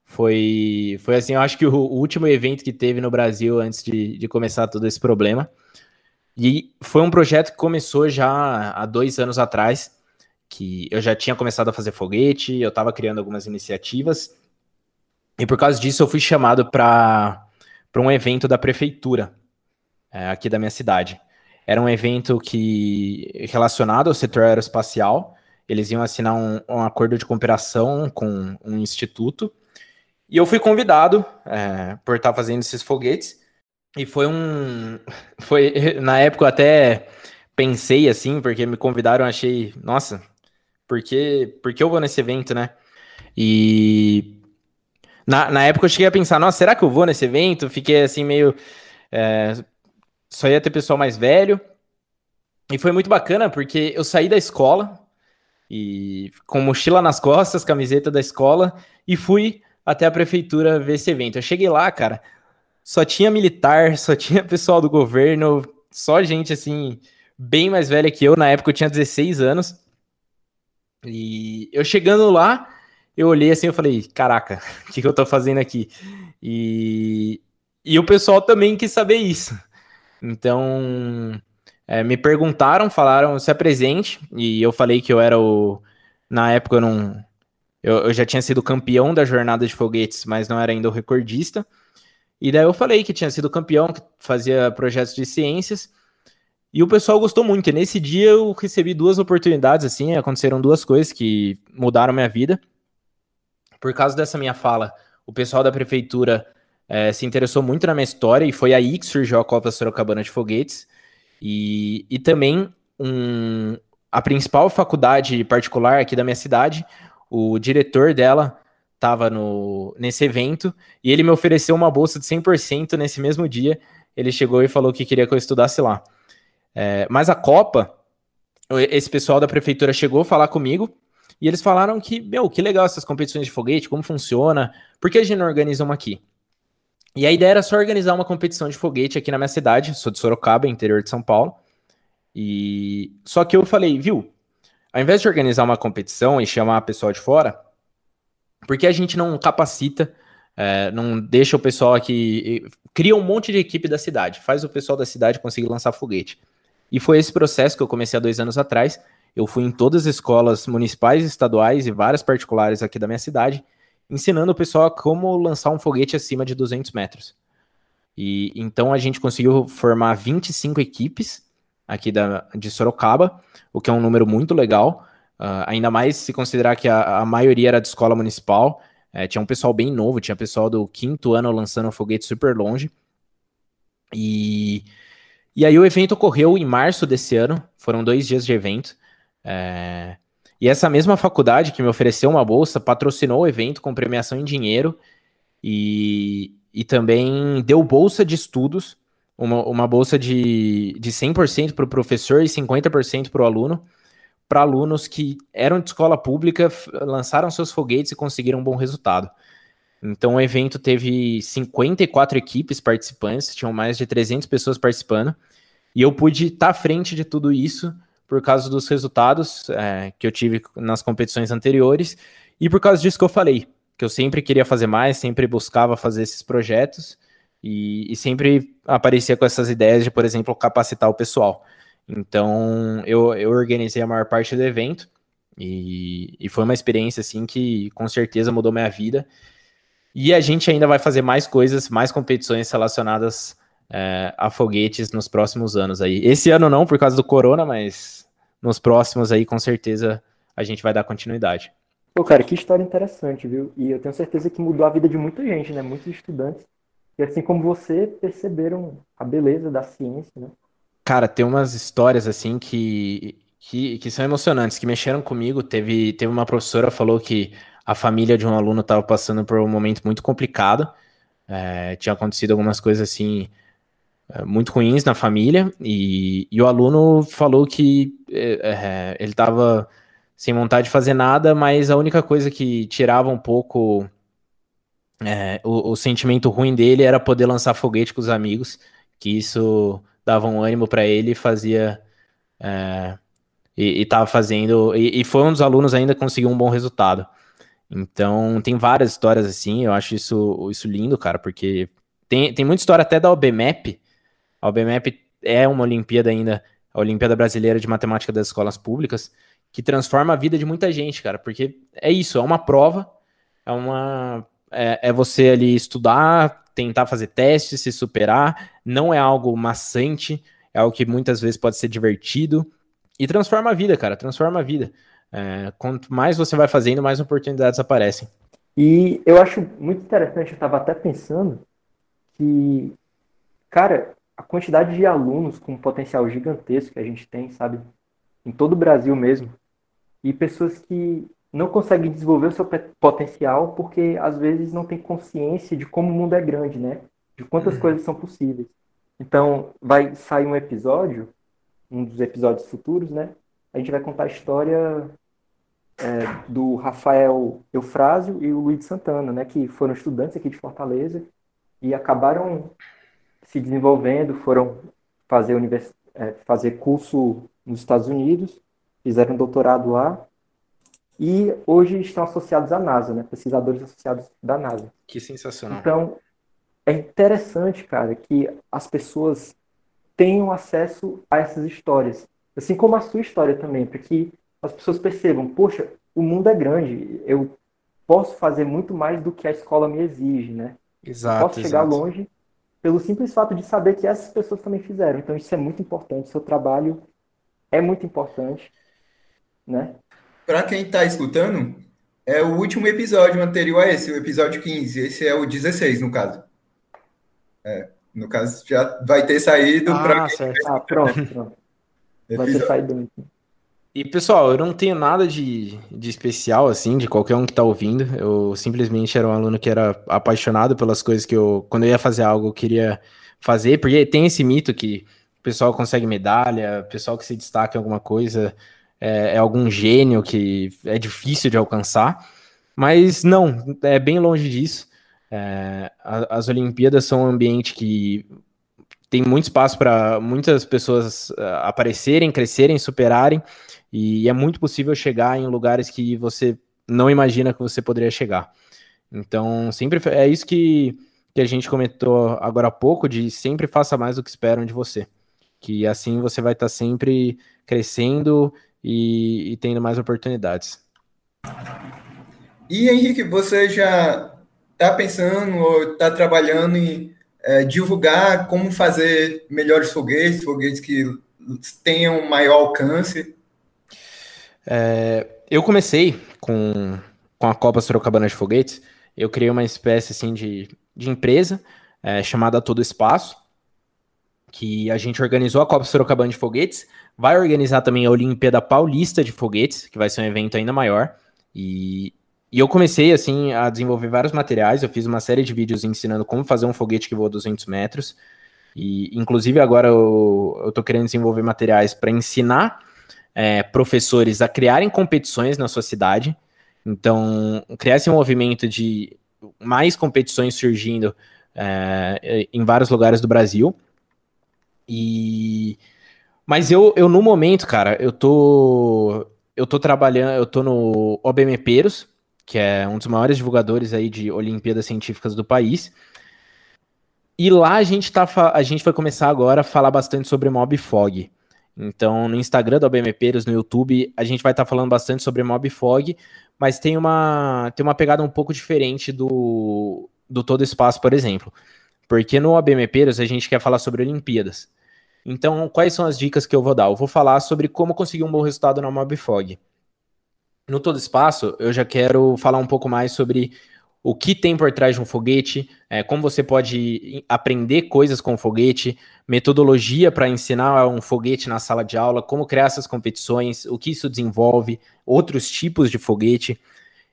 Foi, foi assim, eu acho que o, o último evento que teve no Brasil antes de, de começar todo esse problema. E foi um projeto que começou já há dois anos atrás, que eu já tinha começado a fazer foguete, eu estava criando algumas iniciativas, e por causa disso eu fui chamado para um evento da prefeitura é, aqui da minha cidade. Era um evento que relacionado ao setor aeroespacial, eles iam assinar um, um acordo de cooperação com um instituto, e eu fui convidado é, por estar fazendo esses foguetes, e foi um. (laughs) Foi, (laughs) na época eu até pensei assim, porque me convidaram, achei, nossa, por que, por que eu vou nesse evento, né? E na, na época eu cheguei a pensar, nossa, será que eu vou nesse evento? Fiquei assim meio. É, só ia ter pessoal mais velho. E foi muito bacana, porque eu saí da escola e com mochila nas costas, camiseta da escola, e fui até a prefeitura ver esse evento. Eu cheguei lá, cara, só tinha militar, (laughs) só tinha pessoal do governo, só gente assim, bem mais velha que eu. Na época eu tinha 16 anos. E eu chegando lá, eu olhei assim e falei: caraca, (laughs) o que, que eu tô fazendo aqui? E, e o pessoal também quis saber isso. Então, é, me perguntaram, falaram se é presente, e eu falei que eu era o. Na época eu não. Eu, eu já tinha sido campeão da jornada de foguetes, mas não era ainda o recordista. E daí eu falei que tinha sido campeão, que fazia projetos de ciências. E o pessoal gostou muito. E nesse dia eu recebi duas oportunidades, assim, aconteceram duas coisas que mudaram minha vida. Por causa dessa minha fala, o pessoal da prefeitura é, se interessou muito na minha história e foi aí que surgiu a Copa Sorocabana de Foguetes. E, e também um, a principal faculdade particular aqui da minha cidade, o diretor dela estava nesse evento e ele me ofereceu uma bolsa de 100% nesse mesmo dia. Ele chegou e falou que queria que eu estudasse lá. É, mas a Copa, esse pessoal da prefeitura chegou a falar comigo e eles falaram que, meu, que legal essas competições de foguete, como funciona, por que a gente não organiza uma aqui? E a ideia era só organizar uma competição de foguete aqui na minha cidade, sou de Sorocaba, interior de São Paulo. E só que eu falei, viu, ao invés de organizar uma competição e chamar a pessoa de fora, porque a gente não capacita, é, não deixa o pessoal aqui. Cria um monte de equipe da cidade, faz o pessoal da cidade conseguir lançar foguete. E foi esse processo que eu comecei há dois anos atrás. Eu fui em todas as escolas municipais, estaduais e várias particulares aqui da minha cidade, ensinando o pessoal como lançar um foguete acima de 200 metros. E então a gente conseguiu formar 25 equipes aqui da, de Sorocaba, o que é um número muito legal. Uh, ainda mais se considerar que a, a maioria era de escola municipal. É, tinha um pessoal bem novo, tinha pessoal do quinto ano lançando um foguete super longe. E, e aí o evento ocorreu em março desse ano, foram dois dias de evento. É, E essa mesma faculdade que me ofereceu uma bolsa patrocinou o evento com premiação em dinheiro e, e também deu bolsa de estudos, uma, uma bolsa de, de 100% para o professor e 50% para o aluno, para alunos que eram de escola pública, lançaram seus foguetes e conseguiram um bom resultado. Então o evento teve 54 equipes participantes, tinham mais de 300 pessoas participando, e eu pude estar à frente de tudo isso por causa dos resultados é, que eu tive nas competições anteriores e por causa disso que eu falei, que eu sempre queria fazer mais, sempre buscava fazer esses projetos e, e sempre aparecia com essas ideias de, por exemplo, capacitar o pessoal. Então eu, eu organizei a maior parte do evento e, e foi uma experiência assim que com certeza mudou minha vida e a gente ainda vai fazer mais coisas, mais competições relacionadas é, a foguetes nos próximos anos aí. Esse ano não, por causa do corona, mas nos próximos aí, com certeza, a gente vai dar continuidade. Pô, cara, que história interessante, viu? E eu tenho certeza que mudou a vida de muita gente, né? Muitos estudantes. E assim como você, perceberam a beleza da ciência, né? Cara, tem umas histórias assim que, que, que são emocionantes, que mexeram comigo. Teve, teve uma professora falou que a família de um aluno estava passando por um momento muito complicado. É, tinha acontecido algumas coisas assim muito ruins na família e, e o aluno falou que é, é, ele estava sem vontade de fazer nada, mas a única coisa que tirava um pouco é, o, o, sentimento ruim dele era poder lançar foguete com os amigos, que isso dava um ânimo para ele e fazia é, e estava fazendo e, e, foi um dos alunos ainda que conseguiu um bom resultado. Então, tem várias histórias assim, eu acho isso, isso lindo, cara, porque tem, tem muita história até da OBMEP. A OBMEP é uma Olimpíada ainda, a Olimpíada Brasileira de Matemática das Escolas Públicas, que transforma a vida de muita gente, cara, porque é isso, é uma prova, é uma. É, é você ali estudar, tentar fazer testes, se superar, não é algo maçante, é algo que muitas vezes pode ser divertido e transforma a vida, cara, transforma a vida. É, quanto mais você vai fazendo, mais oportunidades aparecem. E eu acho muito interessante, eu estava até pensando que, cara, a quantidade de alunos com um potencial gigantesco que a gente tem, sabe, em todo o Brasil mesmo, e pessoas que não conseguem desenvolver o seu potencial porque às vezes não tem consciência de como o mundo é grande, né? De quantas uhum. coisas são possíveis. Então, vai sair um episódio, um dos episódios futuros, né? A gente vai contar a história é, do Rafael Eufrásio e o Luiz Santana, né, que foram estudantes aqui de Fortaleza e acabaram se desenvolvendo, foram fazer, univers... É, fazer curso nos Estados Unidos, fizeram doutorado lá e hoje estão associados à NASA, né, pesquisadores associados da NASA. Que sensacional. Então, é interessante, cara, que as pessoas tenham acesso a essas histórias, assim como a sua história também, porque as pessoas percebam, poxa, o mundo é grande, eu posso fazer muito mais do que a escola me exige, né? Exato. Eu posso chegar exato. longe pelo simples fato de saber que essas pessoas também fizeram. Então isso é muito importante, seu trabalho é muito importante, né? Para quem está escutando, é o último episódio anterior a esse, o episódio 15. Esse é o 16, no caso. É, no caso, já vai ter saído ah, para. Ah, pronto, pronto. Vai ter saído. E pessoal, eu não tenho nada de, de especial, assim, de qualquer um que tá ouvindo. Eu simplesmente era um aluno que era apaixonado pelas coisas que eu, quando eu ia fazer algo, eu queria fazer, porque tem esse mito que o pessoal consegue medalha, o pessoal que se destaca em alguma coisa é, é algum gênio que é difícil de alcançar. Mas não, é bem longe disso. É, as Olimpíadas são um ambiente que tem muito espaço para muitas pessoas uh, aparecerem, crescerem, superarem. E é muito possível chegar em lugares que você não imagina que você poderia chegar. Então, sempre é isso que, que a gente comentou agora há pouco, de sempre faça mais do que esperam de você. Que assim você vai estar sempre crescendo e, e tendo mais oportunidades. E Henrique, você já está pensando ou está trabalhando em é, divulgar como fazer melhores foguetes, foguetes que tenham maior alcance? É, eu comecei com, com a Copa Sorocabana de Foguetes. Eu criei uma espécie assim de, de empresa é, chamada Todo Espaço, que a gente organizou a Copa Sorocabana de Foguetes, vai organizar também a Olimpíada Paulista de Foguetes, que vai ser um evento ainda maior. E, e eu comecei, assim, a desenvolver vários materiais. Eu fiz uma série de vídeos ensinando como fazer um foguete que voa 200 metros. E, inclusive, agora eu, tô querendo desenvolver materiais para ensinar é, professores a criarem competições na sua cidade. Então, criar esse movimento de mais competições surgindo é, em vários lugares do Brasil. E mas eu, eu no momento, cara, eu tô eu tô trabalhando, eu tô no OBMPeros, que é um dos maiores divulgadores aí de Olimpíadas Científicas do país. E lá a gente tá a gente vai começar agora a falar bastante sobre MobFog. Então, no Instagram do OBMPeros, no YouTube, a gente vai estar tá falando bastante sobre MobFog, mas tem uma tem uma pegada um pouco diferente do do Todo Espaço, por exemplo. Porque no OBMPeros a gente quer falar sobre Olimpíadas. Então, quais são as dicas que eu vou dar? Eu vou falar sobre como conseguir um bom resultado na MobFog. No Todo Espaço, eu já quero falar um pouco mais sobre o que tem por trás de um foguete, é, como você pode aprender coisas com o foguete, metodologia para ensinar um foguete na sala de aula, como criar essas competições, o que isso desenvolve, outros tipos de foguete.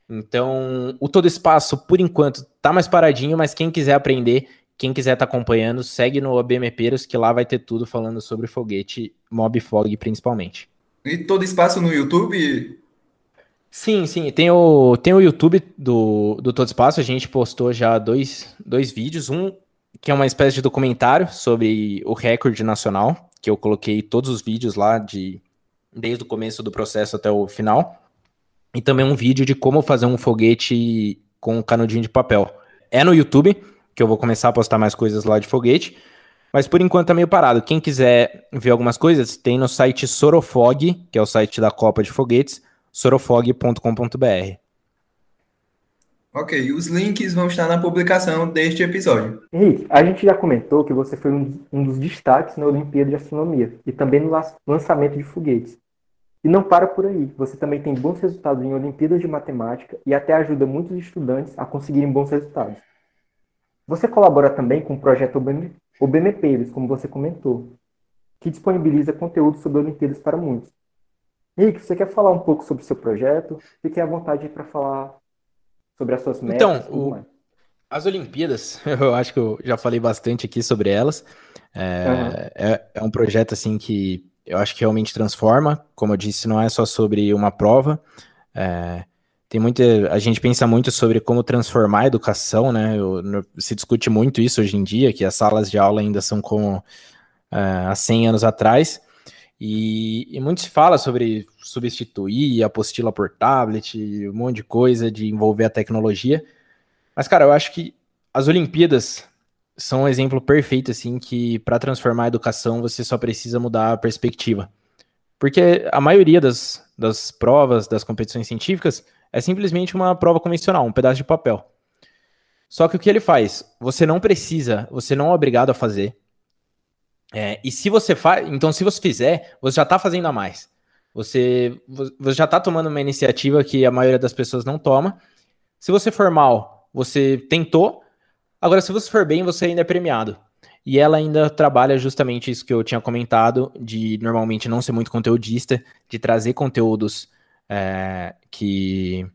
Então, o Todo Espaço, por enquanto, tá mais paradinho, mas quem quiser aprender, quem quiser estar tá acompanhando, segue no OBMPeros, que lá vai ter tudo falando sobre foguete, Mob Fog principalmente. E todo espaço no YouTube? Sim, sim. Tem o, tem o YouTube do, do Todo Espaço. A gente postou já dois, dois vídeos. Um que é uma espécie de documentário sobre o recorde nacional, que eu coloquei todos os vídeos lá de desde o começo do processo até o final. E também um vídeo de como fazer um foguete com canudinho de papel. É no YouTube que eu vou começar a postar mais coisas lá de foguete. Mas por enquanto tá meio parado. Quem quiser ver algumas coisas, tem no site Sorofog, que é o site da Copa de Foguetes, sorofog.com.br. Ok, os links vão estar na publicação deste episódio. Henrique, a gente já comentou que você foi um, um dos destaques na Olimpíada de Astronomia e também no lançamento de foguetes. E não para por aí, você também tem bons resultados em Olimpíadas de Matemática e até ajuda muitos estudantes a conseguirem bons resultados. Você colabora também com o projeto OBMPeires, como você comentou, que disponibiliza conteúdo sobre Olimpíadas para muitos. Rick, você quer falar um pouco sobre o seu projeto? Fique à vontade para falar sobre as suas metas. Então, o, as Olimpíadas, (laughs) eu acho que eu já falei bastante aqui sobre elas. É, uhum. é, é, um projeto assim que eu acho que realmente transforma. Como eu disse, não é só sobre uma prova. É, tem muita. A gente pensa muito sobre como transformar a educação, né? Eu, se discute muito isso hoje em dia, que as salas de aula ainda são como uh, há 100 anos atrás. E, e, muito se fala sobre substituir apostila por tablet, um monte de coisa, de envolver a tecnologia. Mas, cara, eu acho que as Olimpíadas são um exemplo perfeito, assim, que para transformar a educação você só precisa mudar a perspectiva. Porque a maioria das, das provas, das competições científicas, é simplesmente uma prova convencional, um pedaço de papel. Só que o que ele faz? Você não precisa, você não é obrigado a fazer. É, e se você faz, então se você fizer, você já está fazendo a mais. Você, você já está tomando uma iniciativa que a maioria das pessoas não toma. Se você for mal, você tentou. Agora, se você for bem, você ainda é premiado. E ela ainda trabalha justamente isso que eu tinha comentado, de normalmente não ser muito conteudista, de trazer conteúdos é, que,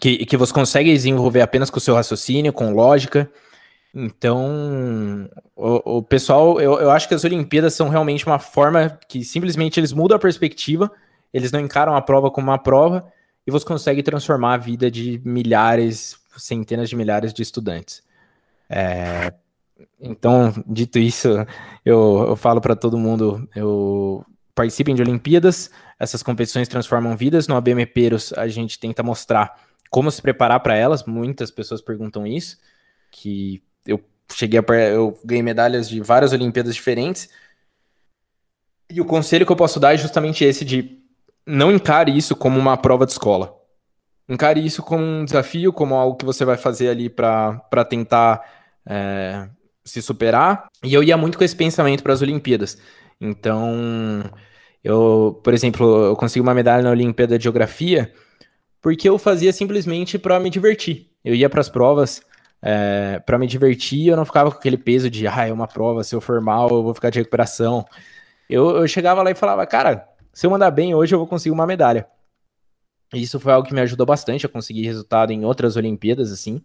que, que você consegue desenvolver apenas com o seu raciocínio, com lógica. Então, o, o pessoal, eu, eu acho que as Olimpíadas são realmente uma forma que simplesmente eles mudam a perspectiva, eles não encaram a prova como uma prova, e você consegue transformar a vida de milhares, centenas de milhares de estudantes. É, então, dito isso, eu, eu falo para todo mundo, eu participem de Olimpíadas, essas competições transformam vidas. No ABMPeros, a gente tenta mostrar como se preparar para elas. Muitas pessoas perguntam isso, que eu cheguei a, eu ganhei medalhas de várias Olimpíadas diferentes. E o conselho que eu posso dar é justamente esse de não encare isso como uma prova de escola. Encare isso como um desafio, como algo que você vai fazer ali para tentar é, se superar. E eu ia muito com esse pensamento para as Olimpíadas. Então, eu, por exemplo, eu consegui uma medalha na Olimpíada de Geografia porque eu fazia simplesmente para me divertir. Eu ia para as provas é, para me divertir, eu não ficava com aquele peso de, ah, é uma prova, se eu for mal, eu vou ficar de recuperação. Eu, eu chegava lá e falava, cara, se eu mandar bem hoje, eu vou conseguir uma medalha. E isso foi algo que me ajudou bastante a conseguir resultado em outras Olimpíadas, assim.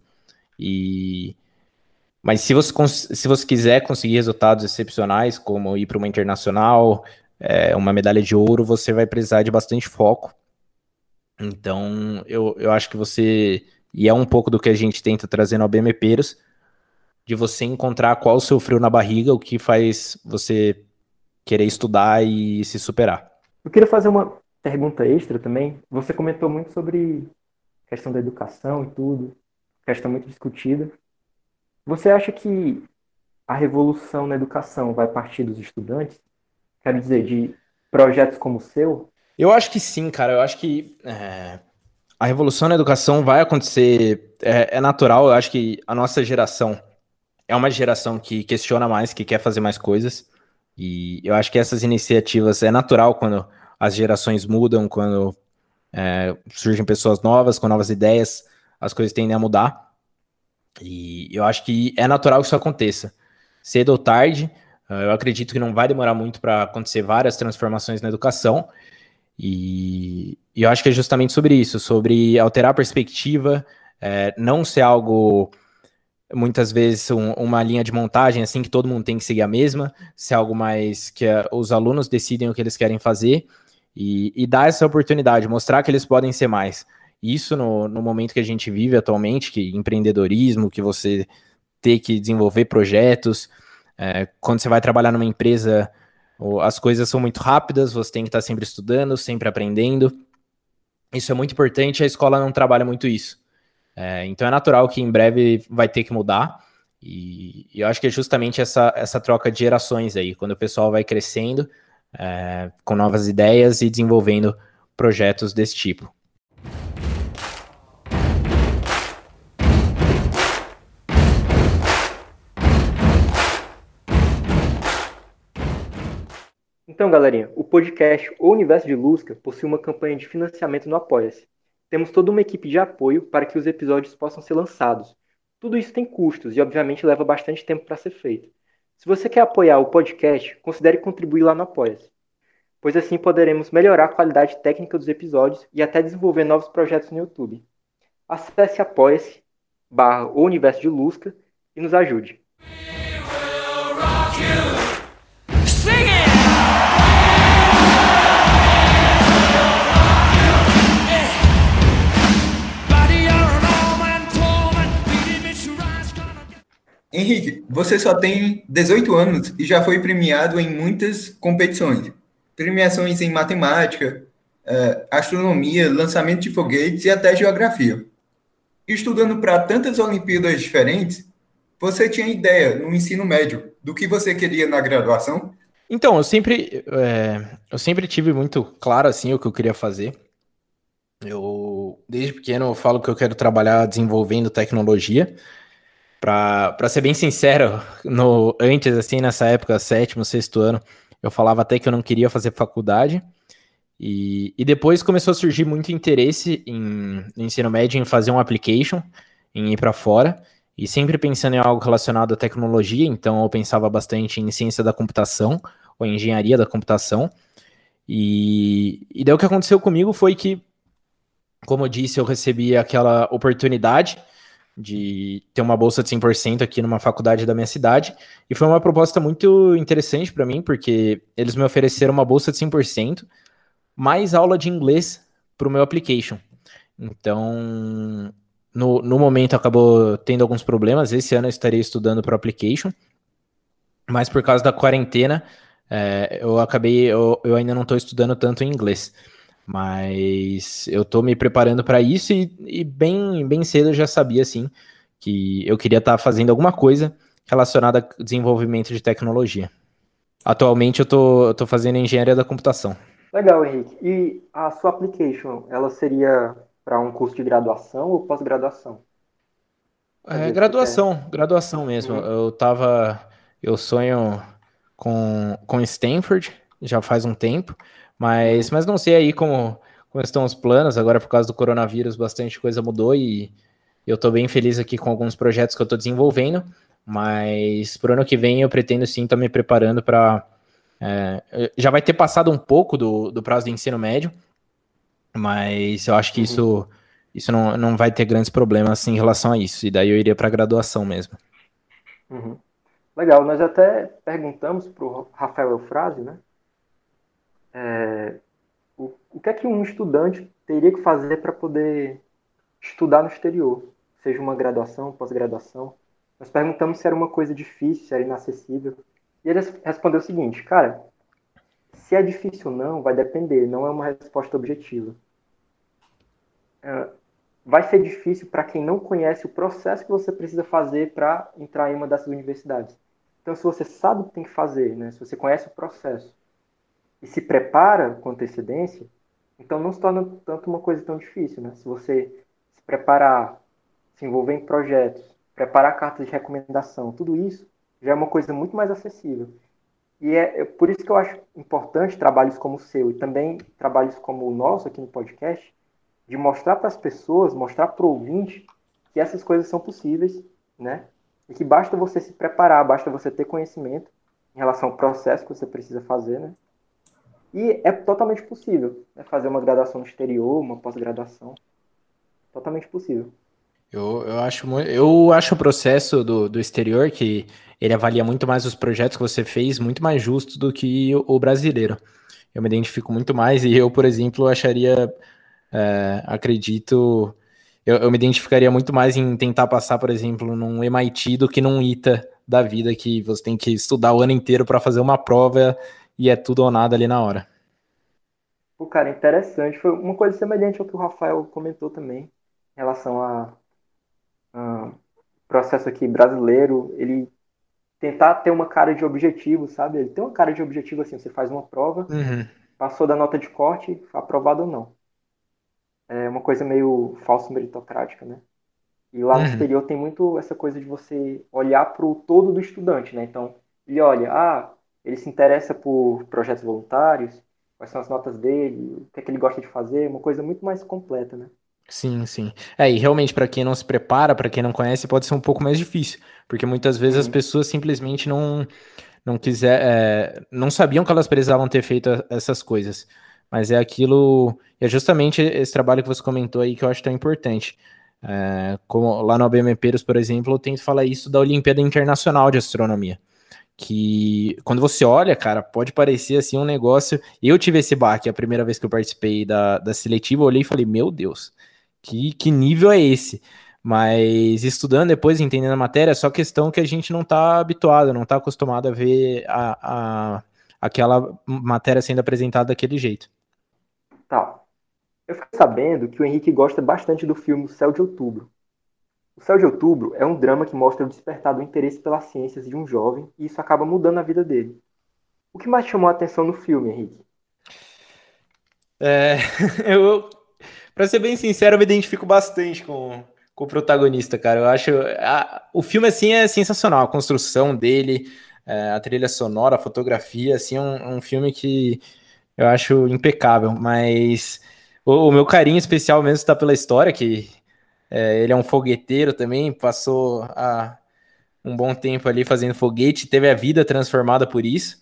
E mas se você, se você quiser conseguir resultados excepcionais, como ir para uma internacional, é, uma medalha de ouro, você vai precisar de bastante foco. Então, eu, eu acho que você. E é um pouco do que a gente tenta trazer no ABMPeiros, de você encontrar qual o seu frio na barriga, o que faz você querer estudar e se superar. Eu queria fazer uma pergunta extra também. Você comentou muito sobre questão da educação e tudo, questão muito discutida. Você acha que a revolução na educação vai partir dos estudantes? Quero dizer, de projetos como o seu? Eu acho que sim, cara. Eu acho que é, a revolução na educação vai acontecer. É, é, natural. Eu acho que a nossa geração é uma geração que questiona mais, que quer fazer mais coisas. E eu acho que essas iniciativas é natural quando as gerações mudam, quando é, surgem pessoas novas, com novas ideias, as coisas tendem a mudar. E eu acho que é natural que isso aconteça. Cedo ou tarde, eu acredito que não vai demorar muito para acontecer várias transformações na educação. E, e, eu acho que é justamente sobre isso, sobre alterar a perspectiva, é, não ser algo muitas vezes um, uma linha de montagem assim que todo mundo tem que seguir a mesma, ser algo mais que uh, os alunos decidem o que eles querem fazer e, e dar essa oportunidade, mostrar que eles podem ser mais. Isso no, no momento que a gente vive atualmente, que empreendedorismo, que você ter que desenvolver projetos, é, quando você vai trabalhar numa empresa, as coisas são muito rápidas, você tem que estar sempre estudando, sempre aprendendo. Isso é muito importante, a escola não trabalha muito isso. É, então é natural que em breve vai ter que mudar. E, e, eu acho que é justamente essa, essa troca de gerações aí, quando o pessoal vai crescendo é, com novas ideias e desenvolvendo projetos desse tipo. Então, galerinha, o podcast O Universo de Lusca possui uma campanha de financiamento no Apoia-se. Temos toda uma equipe de apoio para que os episódios possam ser lançados. Tudo isso tem custos e, obviamente, leva bastante tempo para ser feito. Se você quer apoiar o podcast, considere contribuir lá no Apoia-se, pois assim poderemos melhorar a qualidade técnica dos episódios e até desenvolver novos projetos no YouTube. Acesse apoia-se barra o Universo de Lusca e nos ajude. Henrique, você só tem 18 anos e já foi premiado em muitas competições. Premiações em matemática, eh, astronomia, lançamento de foguetes e até geografia. Estudando para tantas Olimpíadas diferentes, você tinha ideia no ensino médio do que você queria na graduação? Então, eu sempre, é, eu sempre tive muito claro assim o que eu queria fazer. Eu, desde pequeno, eu falo que eu quero trabalhar desenvolvendo tecnologia. Para ser bem sincero, no, antes, assim, nessa época, sétimo, sexto ano, eu falava até que eu não queria fazer faculdade. E, e depois começou a surgir muito interesse em, no ensino médio em fazer um application, em ir para fora, e sempre pensando em algo relacionado à tecnologia, então eu pensava bastante em ciência da computação, ou engenharia da computação. E, e daí o que aconteceu comigo foi que, como eu disse, eu recebi aquela oportunidade de ter uma bolsa de 100% aqui numa faculdade da minha cidade. E foi uma proposta muito interessante para mim, porque eles me ofereceram uma bolsa de 100%, mais aula de inglês para o meu application. Então, no, no momento acabou tendo alguns problemas. Esse ano eu estaria estudando para o application, mas por causa da quarentena, é, eu acabei, eu, eu ainda não estou estudando tanto em inglês. Mas eu tô me preparando para isso e, e, bem, bem cedo eu já sabia, assim, que eu queria estar tá fazendo alguma coisa relacionada a desenvolvimento de tecnologia. Atualmente eu tô, eu tô fazendo engenharia da computação. Legal, Henrique. E a sua application, ela seria para um curso de graduação ou pós-graduação? É, graduação, graduação mesmo. Uhum. Eu tava, eu sonho com, com Stanford já faz um tempo. Mas, mas não sei aí como, como estão os planos. Agora, por causa do coronavírus, bastante coisa mudou e Eu estou bem feliz aqui com alguns projetos que eu estou desenvolvendo, mas para o ano que vem eu pretendo sim estar tá me preparando para. É, já vai ter passado um pouco do, do prazo do ensino médio, mas eu acho que uhum. isso, isso não, não vai ter grandes problemas em relação a isso. E daí eu iria para a graduação mesmo. Uhum. Legal, nós até perguntamos para o Rafael Eufrase, né? É, o, o que é que um estudante teria que fazer para poder estudar no exterior? Seja uma graduação, pós-graduação. Nós perguntamos se era uma coisa difícil, se era inacessível. E ele respondeu o seguinte, cara, se é difícil ou não, vai depender, não é uma resposta objetiva. É, vai ser difícil para quem não conhece o processo que você precisa fazer para entrar em uma dessas universidades. Então, se você sabe o que tem que fazer, né, se você conhece o processo e se prepara com antecedência, então não se torna tanto uma coisa tão difícil. Né? Se você se preparar, se envolver em projetos, preparar cartas de recomendação, tudo isso já é uma coisa muito mais acessível. E é, é por isso que eu acho importante trabalhos como o seu e também trabalhos como o nosso aqui no podcast, de mostrar para as pessoas, mostrar para o ouvinte que essas coisas são possíveis, né? E que basta você se preparar, basta você ter conhecimento em relação ao processo que você precisa fazer, né? E é totalmente possível né? fazer uma graduação no exterior, uma pós-graduação. Totalmente possível. Eu, eu, acho, eu acho o processo do, do exterior, que ele avalia muito mais os projetos que você fez, muito mais justo do que o, o brasileiro. Eu me identifico muito mais e eu, por exemplo, acharia, é, acredito, eu, eu, me identificaria muito mais em tentar passar, por exemplo, num MIT do que num ITA da vida, que você tem que estudar o ano inteiro para fazer uma prova e é tudo ou nada ali na hora. Pô, cara, interessante. Foi uma coisa semelhante ao que o Rafael comentou também, em relação a uh, processo aqui brasileiro, ele tentar ter uma cara de objetivo, sabe? Ele tem uma cara de objetivo assim, você faz uma prova, uhum. passou da nota de corte, aprovado ou não. É uma coisa meio falso meritocrática, né? E lá no uhum. exterior tem muito essa coisa de você olhar para o todo do estudante, né? Então, ele olha, ah, ele se interessa por projetos voluntários, quais são as notas dele, o que é que ele gosta de fazer, uma coisa muito mais completa, né? Sim, sim. É, e realmente, para quem não se prepara, para quem não conhece, pode ser um pouco mais difícil, porque muitas vezes as pessoas simplesmente não não quiser, é, não sabiam que elas precisavam ter feito essas coisas. Mas é aquilo, é justamente esse trabalho que você comentou aí que eu acho tão importante. É, como lá no ABMPeros, por exemplo, eu tento falar isso da Olimpíada Internacional de Astronomia que quando você olha, cara, pode parecer assim um negócio. Eu tive esse baque a primeira vez que eu participei da, da seletiva, eu olhei e falei, meu Deus, que, que nível é esse? Mas estudando depois, entendendo a matéria, é só questão que a gente não está habituado, não está acostumado a ver a, a, aquela matéria sendo apresentada daquele jeito. Tá. Eu fiquei sabendo que o Henrique gosta bastante do filme Céu de Outubro. O Céu de Outubro é um drama que mostra o despertar do interesse pelas ciências de um jovem e isso acaba mudando a vida dele. O que mais chamou a atenção no filme, Henrique? É, (laughs) eu, Pra ser bem sincero, eu me identifico bastante com, com o protagonista, cara. Eu acho. A, o filme, assim, é sensacional. A construção dele, é, a trilha sonora, a fotografia, assim, é um, um filme que eu acho impecável. Mas o, o meu carinho especial mesmo está pela história, que é, ele é um fogueteiro também, passou a, um bom tempo ali fazendo foguete, teve a vida transformada por isso.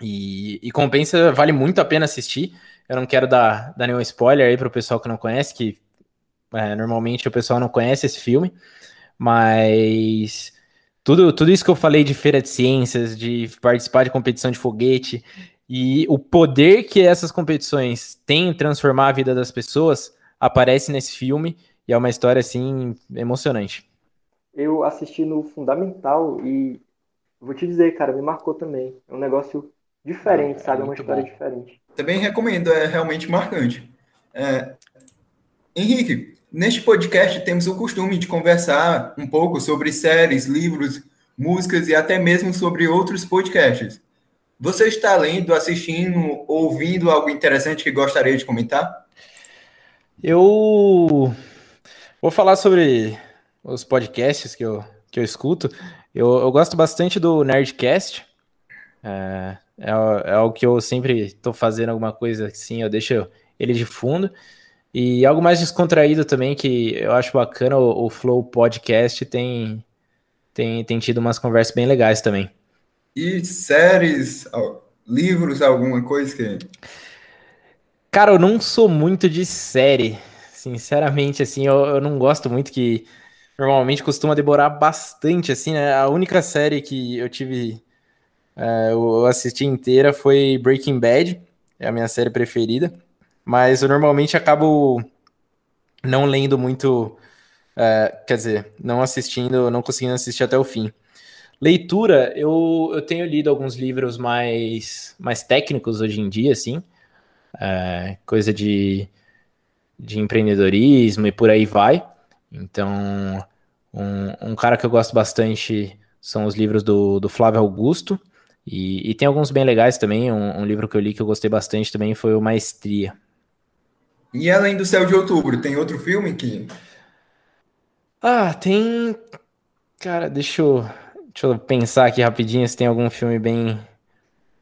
E, e compensa, vale muito a pena assistir. Eu não quero dar, dar nenhum spoiler aí para o pessoal que não conhece, que é, normalmente o pessoal não conhece esse filme, mas tudo, tudo isso que eu falei de feira de ciências, de participar de competição de foguete e o poder que essas competições têm em transformar a vida das pessoas aparece nesse filme e é uma história assim emocionante. Eu assisti no Fundamental e vou te dizer, cara, me marcou também. É um negócio diferente, é, sabe? É uma história bom. diferente. Também recomendo, é realmente marcante. É... Henrique, neste podcast temos o costume de conversar um pouco sobre séries, livros, músicas e até mesmo sobre outros podcasts. Você está lendo, assistindo, ouvindo algo interessante que gostaria de comentar? Eu vou falar sobre os podcasts que eu, que eu escuto. Eu, eu gosto bastante do Nerdcast. É, é, é o que eu sempre estou fazendo alguma coisa assim, eu deixo ele de fundo. E algo mais descontraído também, que eu acho bacana, o, o Flow Podcast tem, tem, tem tido umas conversas bem legais também. E séries, livros, alguma coisa que. Cara, eu não sou muito de série. Sinceramente, assim, eu, eu não gosto muito que normalmente costuma demorar bastante, assim, né? A única série que eu tive. É, eu assisti inteira foi Breaking Bad, é a minha série preferida. Mas eu normalmente acabo não lendo muito. É, quer dizer, não assistindo, não conseguindo assistir até o fim. Leitura, eu, eu tenho lido alguns livros mais, mais técnicos hoje em dia, assim. É, coisa de, de empreendedorismo e por aí vai. Então, um, um cara que eu gosto bastante são os livros do, do Flávio Augusto. E, e tem alguns bem legais também. Um, um, livro que eu li que eu gostei bastante também foi o Maestria. E além do Céu de Outubro, tem outro filme que. Ah, tem. Cara, deixa eu, deixa eu pensar aqui rapidinho se tem algum filme bem.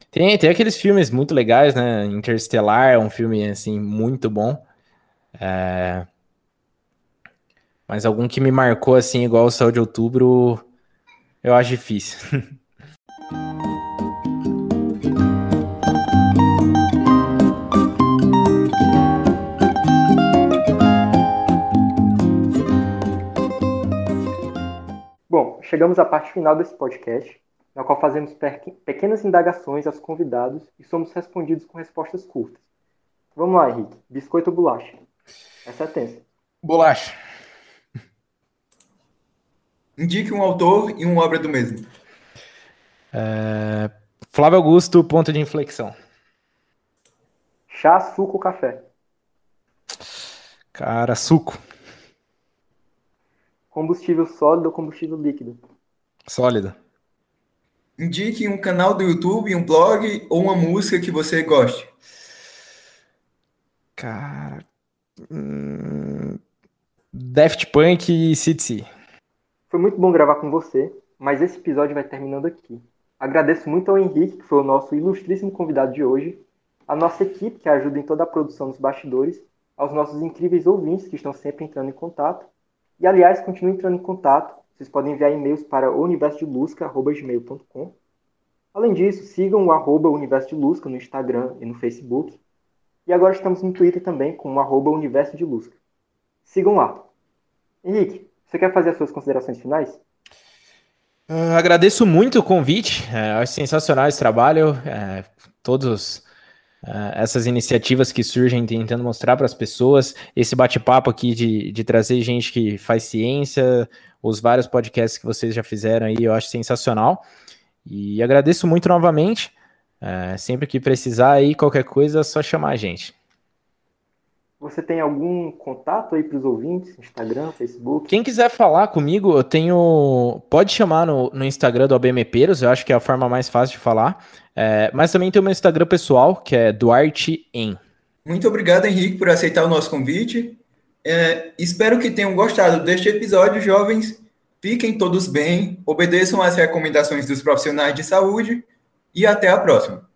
Tem, tem aqueles filmes muito legais, né? Interstellar é um filme, assim, muito bom. É... Mas algum que me marcou assim, igual o Céu de Outubro, eu acho difícil. (laughs) Bom, chegamos à parte final desse podcast, na qual fazemos pequenas indagações aos convidados e somos respondidos com respostas curtas. Vamos lá, Henrique. Biscoito ou bolacha? Essa é tensa. Bolacha. (laughs) Indique um autor e uma obra do mesmo. É... Flávio Augusto, ponto de inflexão. Chá, suco ou café? Cara, suco. Combustível sólido ou combustível líquido? Sólido. Indique um canal do YouTube, um blog ou uma música que você goste. Cara. Hum... Daft Punk e CDC. Foi muito bom gravar com você, mas esse episódio vai terminando aqui. Agradeço muito ao Henrique, que foi o nosso ilustríssimo convidado de hoje, a nossa equipe, que ajuda em toda a produção dos bastidores, aos nossos incríveis ouvintes, que estão sempre entrando em contato. E, aliás, continue entrando em contato. Vocês podem enviar e-mails para universodelusca.gmail.com. Além disso, sigam o arroba Universo de Lusca no Instagram e no Facebook. E agora estamos no Twitter também com o Universo de Lusca. Sigam lá. Henrique, você quer fazer as suas considerações finais? Uh, agradeço muito o convite, é, acho sensacional esse trabalho, é, todas é, essas iniciativas que surgem tentando mostrar para as pessoas, esse bate-papo aqui de, de trazer gente que faz ciência, os vários podcasts que vocês já fizeram aí, eu acho sensacional. E agradeço muito novamente. É, sempre que precisar aí, qualquer coisa, é só chamar a gente. Você tem algum contato aí para os ouvintes? Instagram, Facebook? Quem quiser falar comigo, eu tenho. Pode chamar no, no Instagram do ABMPeiros, eu acho que é a forma mais fácil de falar. É, mas também tem o meu Instagram pessoal, que é Duarte em. Muito obrigado, Henrique, por aceitar o nosso convite. É, espero que tenham gostado deste episódio, jovens. Fiquem todos bem, obedeçam às recomendações dos profissionais de saúde e até a próxima.